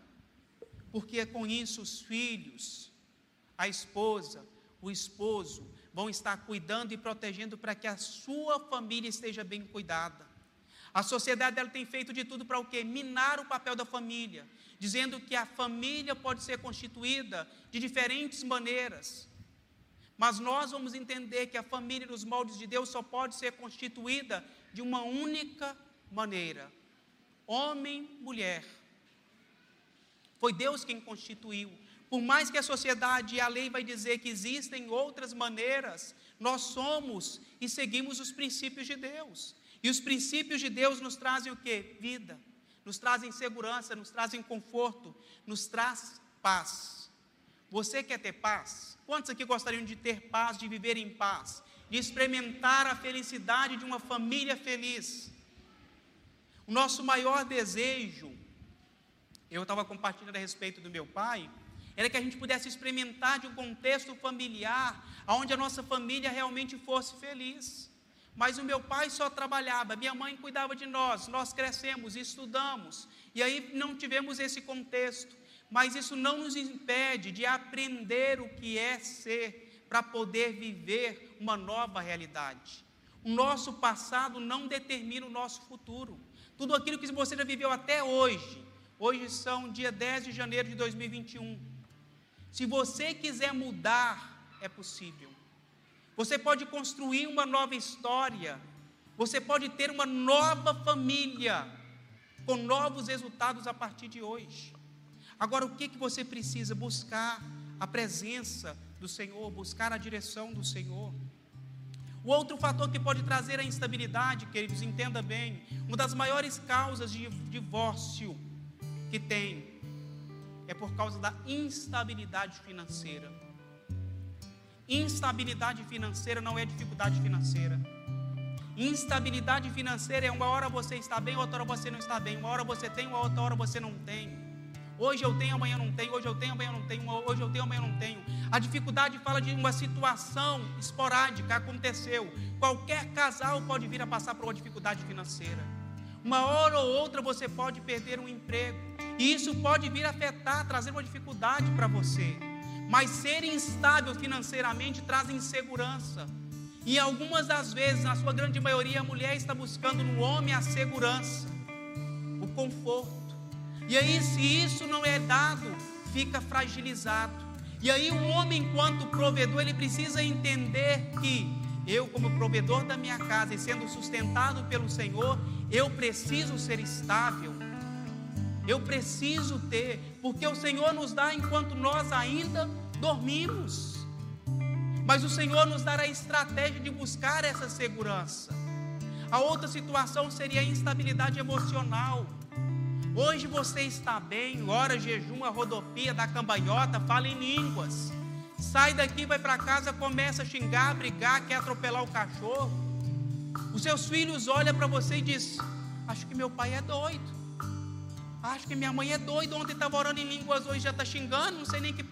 porque é com isso os filhos, a esposa, o esposo vão estar cuidando e protegendo para que a sua família esteja bem cuidada. A sociedade ela tem feito de tudo para o quê? Minar o papel da família, dizendo que a família pode ser constituída de diferentes maneiras. Mas nós vamos entender que a família nos moldes de Deus só pode ser constituída de uma única maneira: homem, mulher. Foi Deus quem constituiu. Por mais que a sociedade e a lei vai dizer que existem outras maneiras, nós somos e seguimos os princípios de Deus. E os princípios de Deus nos trazem o que? Vida. Nos trazem segurança, nos trazem conforto, nos traz paz. Você quer ter paz? Quantos aqui gostariam de ter paz, de viver em paz, de experimentar a felicidade de uma família feliz? O nosso maior desejo, eu estava compartilhando a respeito do meu pai, era que a gente pudesse experimentar de um contexto familiar, onde a nossa família realmente fosse feliz. Mas o meu pai só trabalhava, minha mãe cuidava de nós, nós crescemos, estudamos, e aí não tivemos esse contexto. Mas isso não nos impede de aprender o que é ser, para poder viver uma nova realidade. O nosso passado não determina o nosso futuro. Tudo aquilo que você já viveu até hoje, hoje são dia 10 de janeiro de 2021 se você quiser mudar, é possível. Você pode construir uma nova história. Você pode ter uma nova família com novos resultados a partir de hoje. Agora, o que, que você precisa? Buscar a presença do Senhor, buscar a direção do Senhor. O outro fator que pode trazer a instabilidade, queridos, entenda bem, uma das maiores causas de divórcio que tem é por causa da instabilidade financeira. Instabilidade financeira não é dificuldade financeira. Instabilidade financeira é uma hora você está bem, outra hora você não está bem. Uma hora você tem, outra hora você não tem. Hoje eu tenho, amanhã não tenho. Hoje eu tenho, amanhã não tenho. Hoje eu tenho, amanhã não tenho. A dificuldade fala de uma situação esporádica, aconteceu. Qualquer casal pode vir a passar por uma dificuldade financeira. Uma hora ou outra você pode perder um emprego. E isso pode vir a afetar, trazer uma dificuldade para você. Mas ser instável financeiramente traz insegurança. E algumas das vezes, na sua grande maioria, a mulher está buscando no homem a segurança, o conforto. E aí, se isso não é dado, fica fragilizado. E aí, o homem, enquanto provedor, ele precisa entender que eu, como provedor da minha casa e sendo sustentado pelo Senhor, eu preciso ser estável. Eu preciso ter, porque o Senhor nos dá enquanto nós ainda dormimos. Mas o Senhor nos dará a estratégia de buscar essa segurança. A outra situação seria a instabilidade emocional. Hoje você está bem, ora jejum, a rodopia da cambanhota, fala em línguas. Sai daqui, vai para casa, começa a xingar, brigar, quer atropelar o cachorro. Os seus filhos olham para você e dizem: Acho que meu pai é doido. Acho que minha mãe é doida. Ontem estava orando em línguas, hoje já está xingando. Não sei nem que.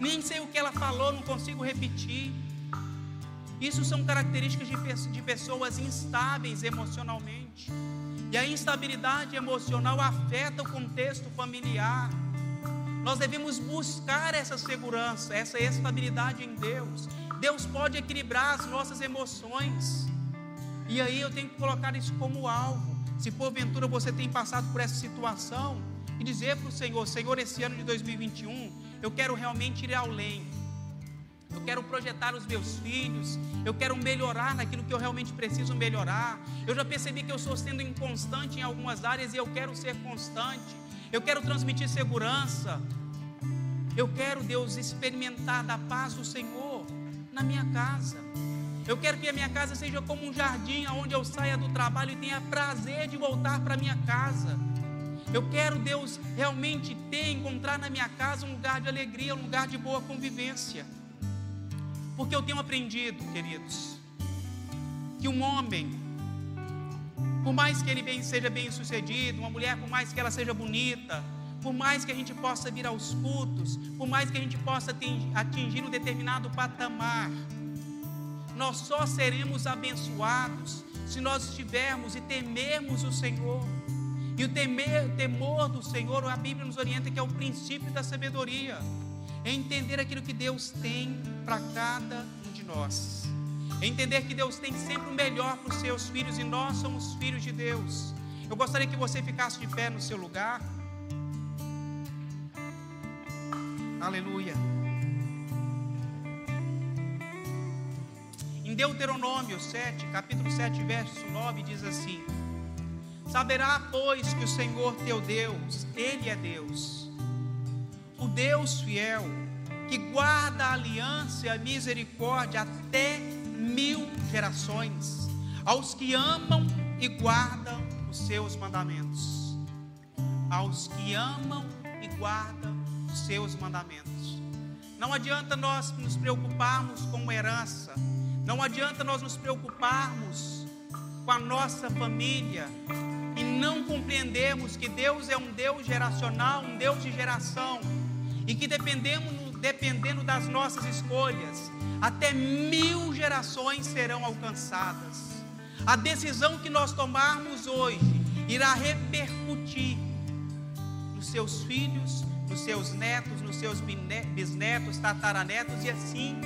Nem sei o que ela falou, não consigo repetir. Isso são características de, de pessoas instáveis emocionalmente. E a instabilidade emocional afeta o contexto familiar. Nós devemos buscar essa segurança, essa estabilidade em Deus. Deus pode equilibrar as nossas emoções. E aí eu tenho que colocar isso como alvo. Se porventura você tem passado por essa situação, e dizer para o Senhor: Senhor, esse ano de 2021, eu quero realmente ir além. Eu quero projetar os meus filhos, eu quero melhorar naquilo que eu realmente preciso melhorar. Eu já percebi que eu estou sendo inconstante em algumas áreas e eu quero ser constante. Eu quero transmitir segurança. Eu quero, Deus, experimentar da paz do Senhor na minha casa. Eu quero que a minha casa seja como um jardim onde eu saia do trabalho e tenha prazer de voltar para minha casa. Eu quero, Deus, realmente ter, encontrar na minha casa um lugar de alegria, um lugar de boa convivência. Porque eu tenho aprendido, queridos, que um homem, por mais que ele seja bem sucedido, uma mulher, por mais que ela seja bonita, por mais que a gente possa vir aos cultos, por mais que a gente possa atingir um determinado patamar, nós só seremos abençoados se nós estivermos e temermos o Senhor. E o temer, temor do Senhor, a Bíblia nos orienta que é o princípio da sabedoria, é entender aquilo que Deus tem para cada um de nós. Entender que Deus tem sempre o melhor para os seus filhos e nós somos filhos de Deus. Eu gostaria que você ficasse de pé no seu lugar. Aleluia. Em Deuteronômio 7, capítulo 7, verso 9, diz assim: Saberá, pois, que o Senhor teu Deus, Ele é Deus, o Deus fiel, que guarda a aliança e a misericórdia até mil gerações, aos que amam e guardam os seus mandamentos. Aos que amam e guardam os seus mandamentos. Não adianta nós nos preocuparmos com herança, não adianta nós nos preocuparmos com a nossa família e não compreendermos que Deus é um Deus geracional, um Deus de geração, e que dependemos, dependendo das nossas escolhas, até mil gerações serão alcançadas. A decisão que nós tomarmos hoje irá repercutir nos seus filhos, nos seus netos, nos seus bisnetos, tataranetos e assim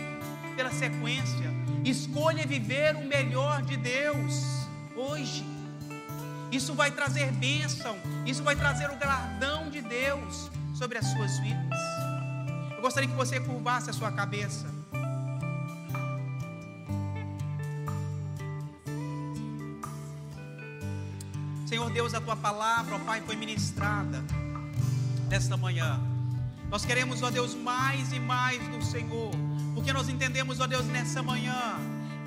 pela sequência. Escolha viver o melhor de Deus hoje. Isso vai trazer bênção, isso vai trazer o galardão de Deus sobre as suas vidas. Eu gostaria que você curvasse a sua cabeça. Senhor Deus, a tua palavra, ó Pai, foi ministrada nesta manhã. Nós queremos, ó Deus, mais e mais do Senhor, porque nós entendemos, ó Deus, nessa manhã,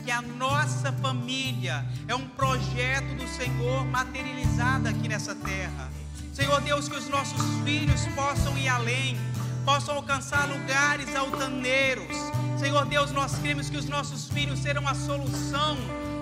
que a nossa família é um projeto do Senhor materializado aqui nessa terra. Senhor Deus, que os nossos filhos possam ir além, possam alcançar lugares altaneiros. Senhor Deus, nós cremos que os nossos filhos serão a solução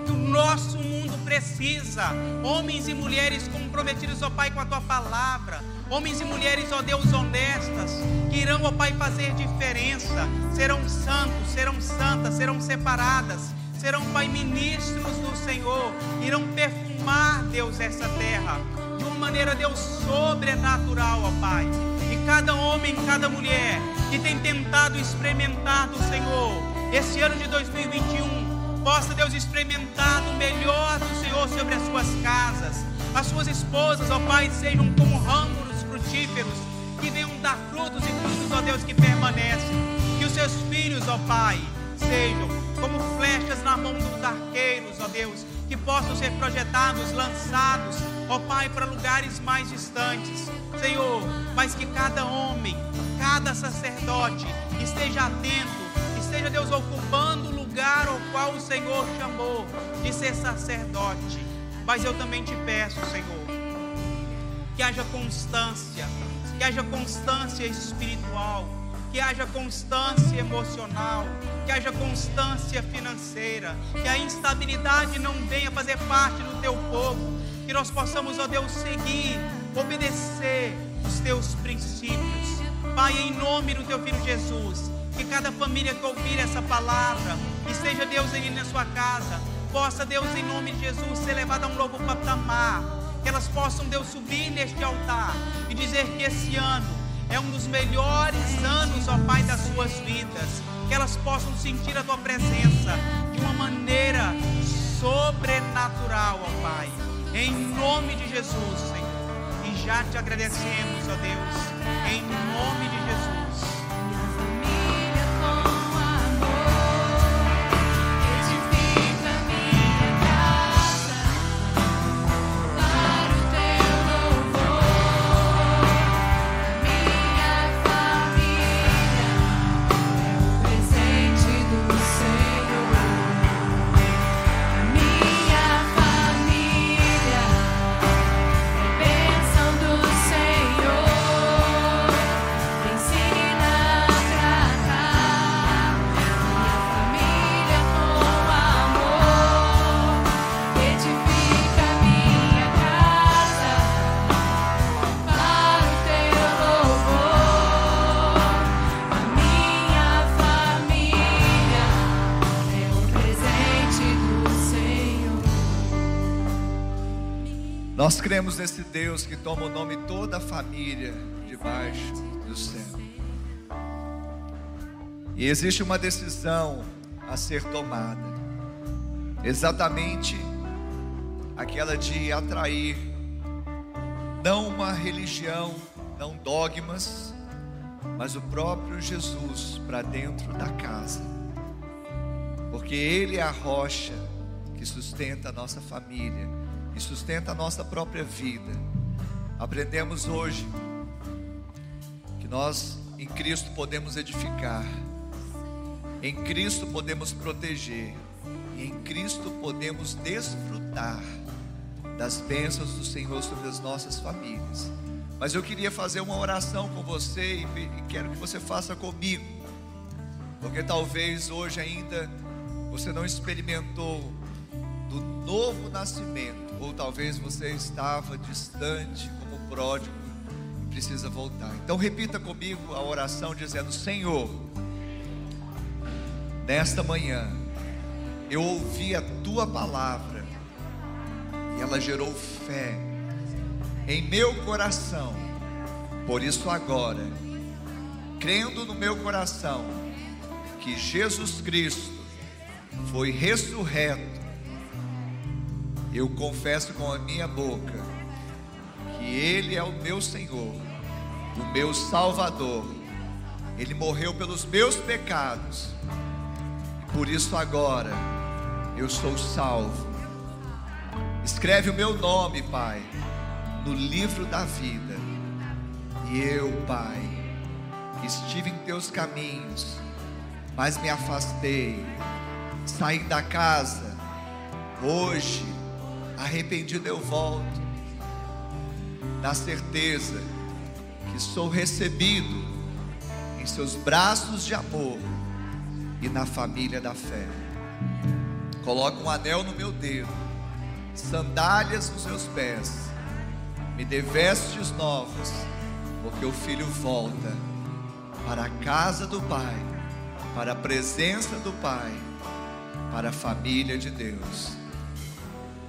que o nosso mundo precisa. Homens e mulheres comprometidos, ó Pai, com a tua palavra Homens e mulheres, ó Deus, honestas, que irão, ó Pai, fazer diferença. Serão santos, serão santas, serão separadas, serão, Pai, ministros do Senhor. Irão perfumar, Deus, essa terra de uma maneira, Deus, sobrenatural, ó Pai. E cada homem, cada mulher que tem tentado experimentar do Senhor, esse ano de 2021, possa, Deus, experimentar o melhor do Senhor sobre as suas casas. As suas esposas, ó Pai, sejam como ramos frutíferos, que venham dar frutos e frutos, ó Deus, que permanecem. Que os seus filhos, ó Pai, sejam como flechas na mão dos arqueiros, ó Deus, que possam ser projetados, lançados, ó Pai, para lugares mais distantes. Senhor, mas que cada homem, cada sacerdote esteja atento, esteja, Deus, ocupando o lugar ao qual o Senhor chamou de ser sacerdote. Mas eu também te peço, Senhor, que haja constância, que haja constância espiritual, que haja constância emocional, que haja constância financeira, que a instabilidade não venha fazer parte do teu povo, que nós possamos, ó Deus, seguir, obedecer os teus princípios. Pai, em nome do teu filho Jesus, que cada família que ouvir essa palavra, e seja Deus ele na sua casa, possa Deus em nome de Jesus ser levado a um novo patamar que elas possam, Deus, subir neste altar e dizer que esse ano é um dos melhores anos, ó Pai, das suas vidas. Que elas possam sentir a tua presença de uma maneira sobrenatural, ó Pai. Em nome de Jesus, Senhor. E já te agradecemos, ó Deus. Em nome de Jesus. Cremos nesse Deus que toma o nome toda a família debaixo do céu. E existe uma decisão a ser tomada. exatamente aquela de atrair não uma religião, não dogmas, mas o próprio Jesus para dentro da casa. Porque Ele é a rocha que sustenta a nossa família e sustenta a nossa própria vida. Aprendemos hoje que nós em Cristo podemos edificar, em Cristo podemos proteger, e em Cristo podemos desfrutar das bênçãos do Senhor sobre as nossas famílias. Mas eu queria fazer uma oração com você e quero que você faça comigo, porque talvez hoje ainda você não experimentou do novo nascimento, ou talvez você estava distante como pródigo e precisa voltar. Então repita comigo a oração dizendo: Senhor, nesta manhã eu ouvi a tua palavra e ela gerou fé em meu coração. Por isso, agora, crendo no meu coração que Jesus Cristo foi ressurreto, eu confesso com a minha boca que Ele é o meu Senhor, o meu Salvador. Ele morreu pelos meus pecados, e por isso agora eu sou salvo. Escreve o meu nome, Pai no livro da vida. E eu, Pai, estive em teus caminhos, mas me afastei, saí da casa. Hoje, arrependido eu volto, na certeza que sou recebido em seus braços de amor e na família da fé. Coloca um anel no meu dedo, sandálias nos meus pés me dê vestes novas, porque o filho volta para a casa do Pai, para a presença do Pai, para a família de Deus.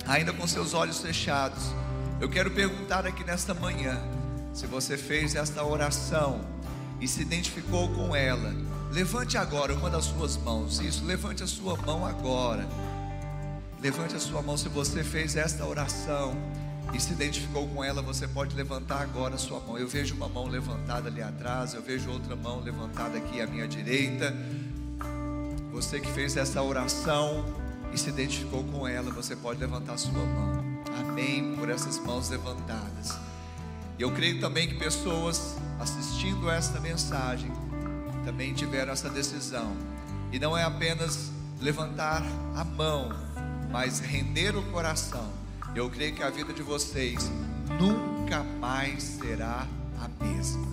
Ainda com seus olhos fechados, eu quero perguntar aqui nesta manhã, se você fez esta oração e se identificou com ela, levante agora uma das suas mãos. Isso, levante a sua mão agora. Levante a sua mão se você fez esta oração e se identificou com ela, você pode levantar agora a sua mão. Eu vejo uma mão levantada ali atrás, eu vejo outra mão levantada aqui à minha direita. Você que fez essa oração e se identificou com ela, você pode levantar a sua mão. Amém por essas mãos levantadas. Eu creio também que pessoas assistindo esta mensagem também tiveram essa decisão. E não é apenas levantar a mão, mas render o coração eu creio que a vida de vocês nunca mais será a mesma.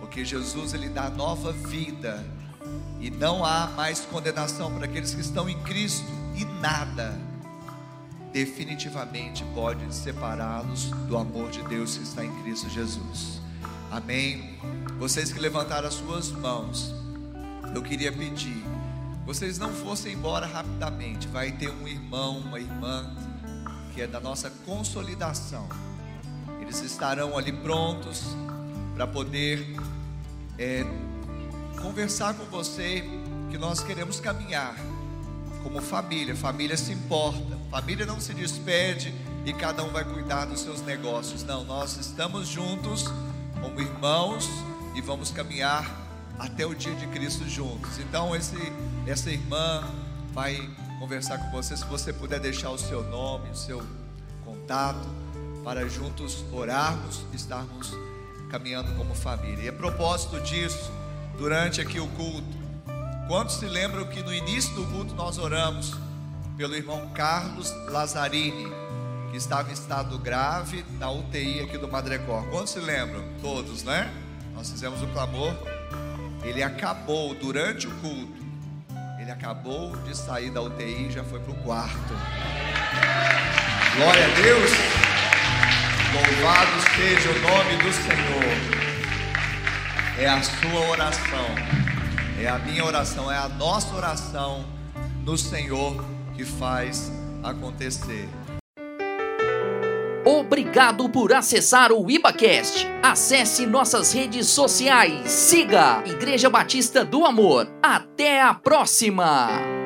Porque Jesus ele dá nova vida e não há mais condenação para aqueles que estão em Cristo e nada definitivamente pode separá-los do amor de Deus que está em Cristo Jesus. Amém. Vocês que levantaram as suas mãos, eu queria pedir, vocês não fossem embora rapidamente. Vai ter um irmão, uma irmã que é da nossa consolidação. Eles estarão ali prontos para poder é, conversar com você que nós queremos caminhar como família. Família se importa, família não se despede e cada um vai cuidar dos seus negócios. Não, nós estamos juntos como irmãos e vamos caminhar até o dia de Cristo juntos. Então esse, essa irmã vai conversar com você. Se você puder deixar o seu nome, o seu contato, para juntos orarmos estarmos caminhando como família. E a propósito disso, durante aqui o culto, quantos se lembram que no início do culto nós oramos pelo irmão Carlos Lazzarini, que estava em estado grave na UTI aqui do Madrecor? Quantos se lembram? Todos, né? Nós fizemos o clamor. Ele acabou durante o culto ele acabou de sair da UTI e já foi para o quarto. Glória a Deus. Louvado seja o nome do Senhor. É a sua oração, é a minha oração, é a nossa oração no Senhor que faz acontecer. Obrigado por acessar o IbaCast. Acesse nossas redes sociais. Siga Igreja Batista do Amor. Até a próxima!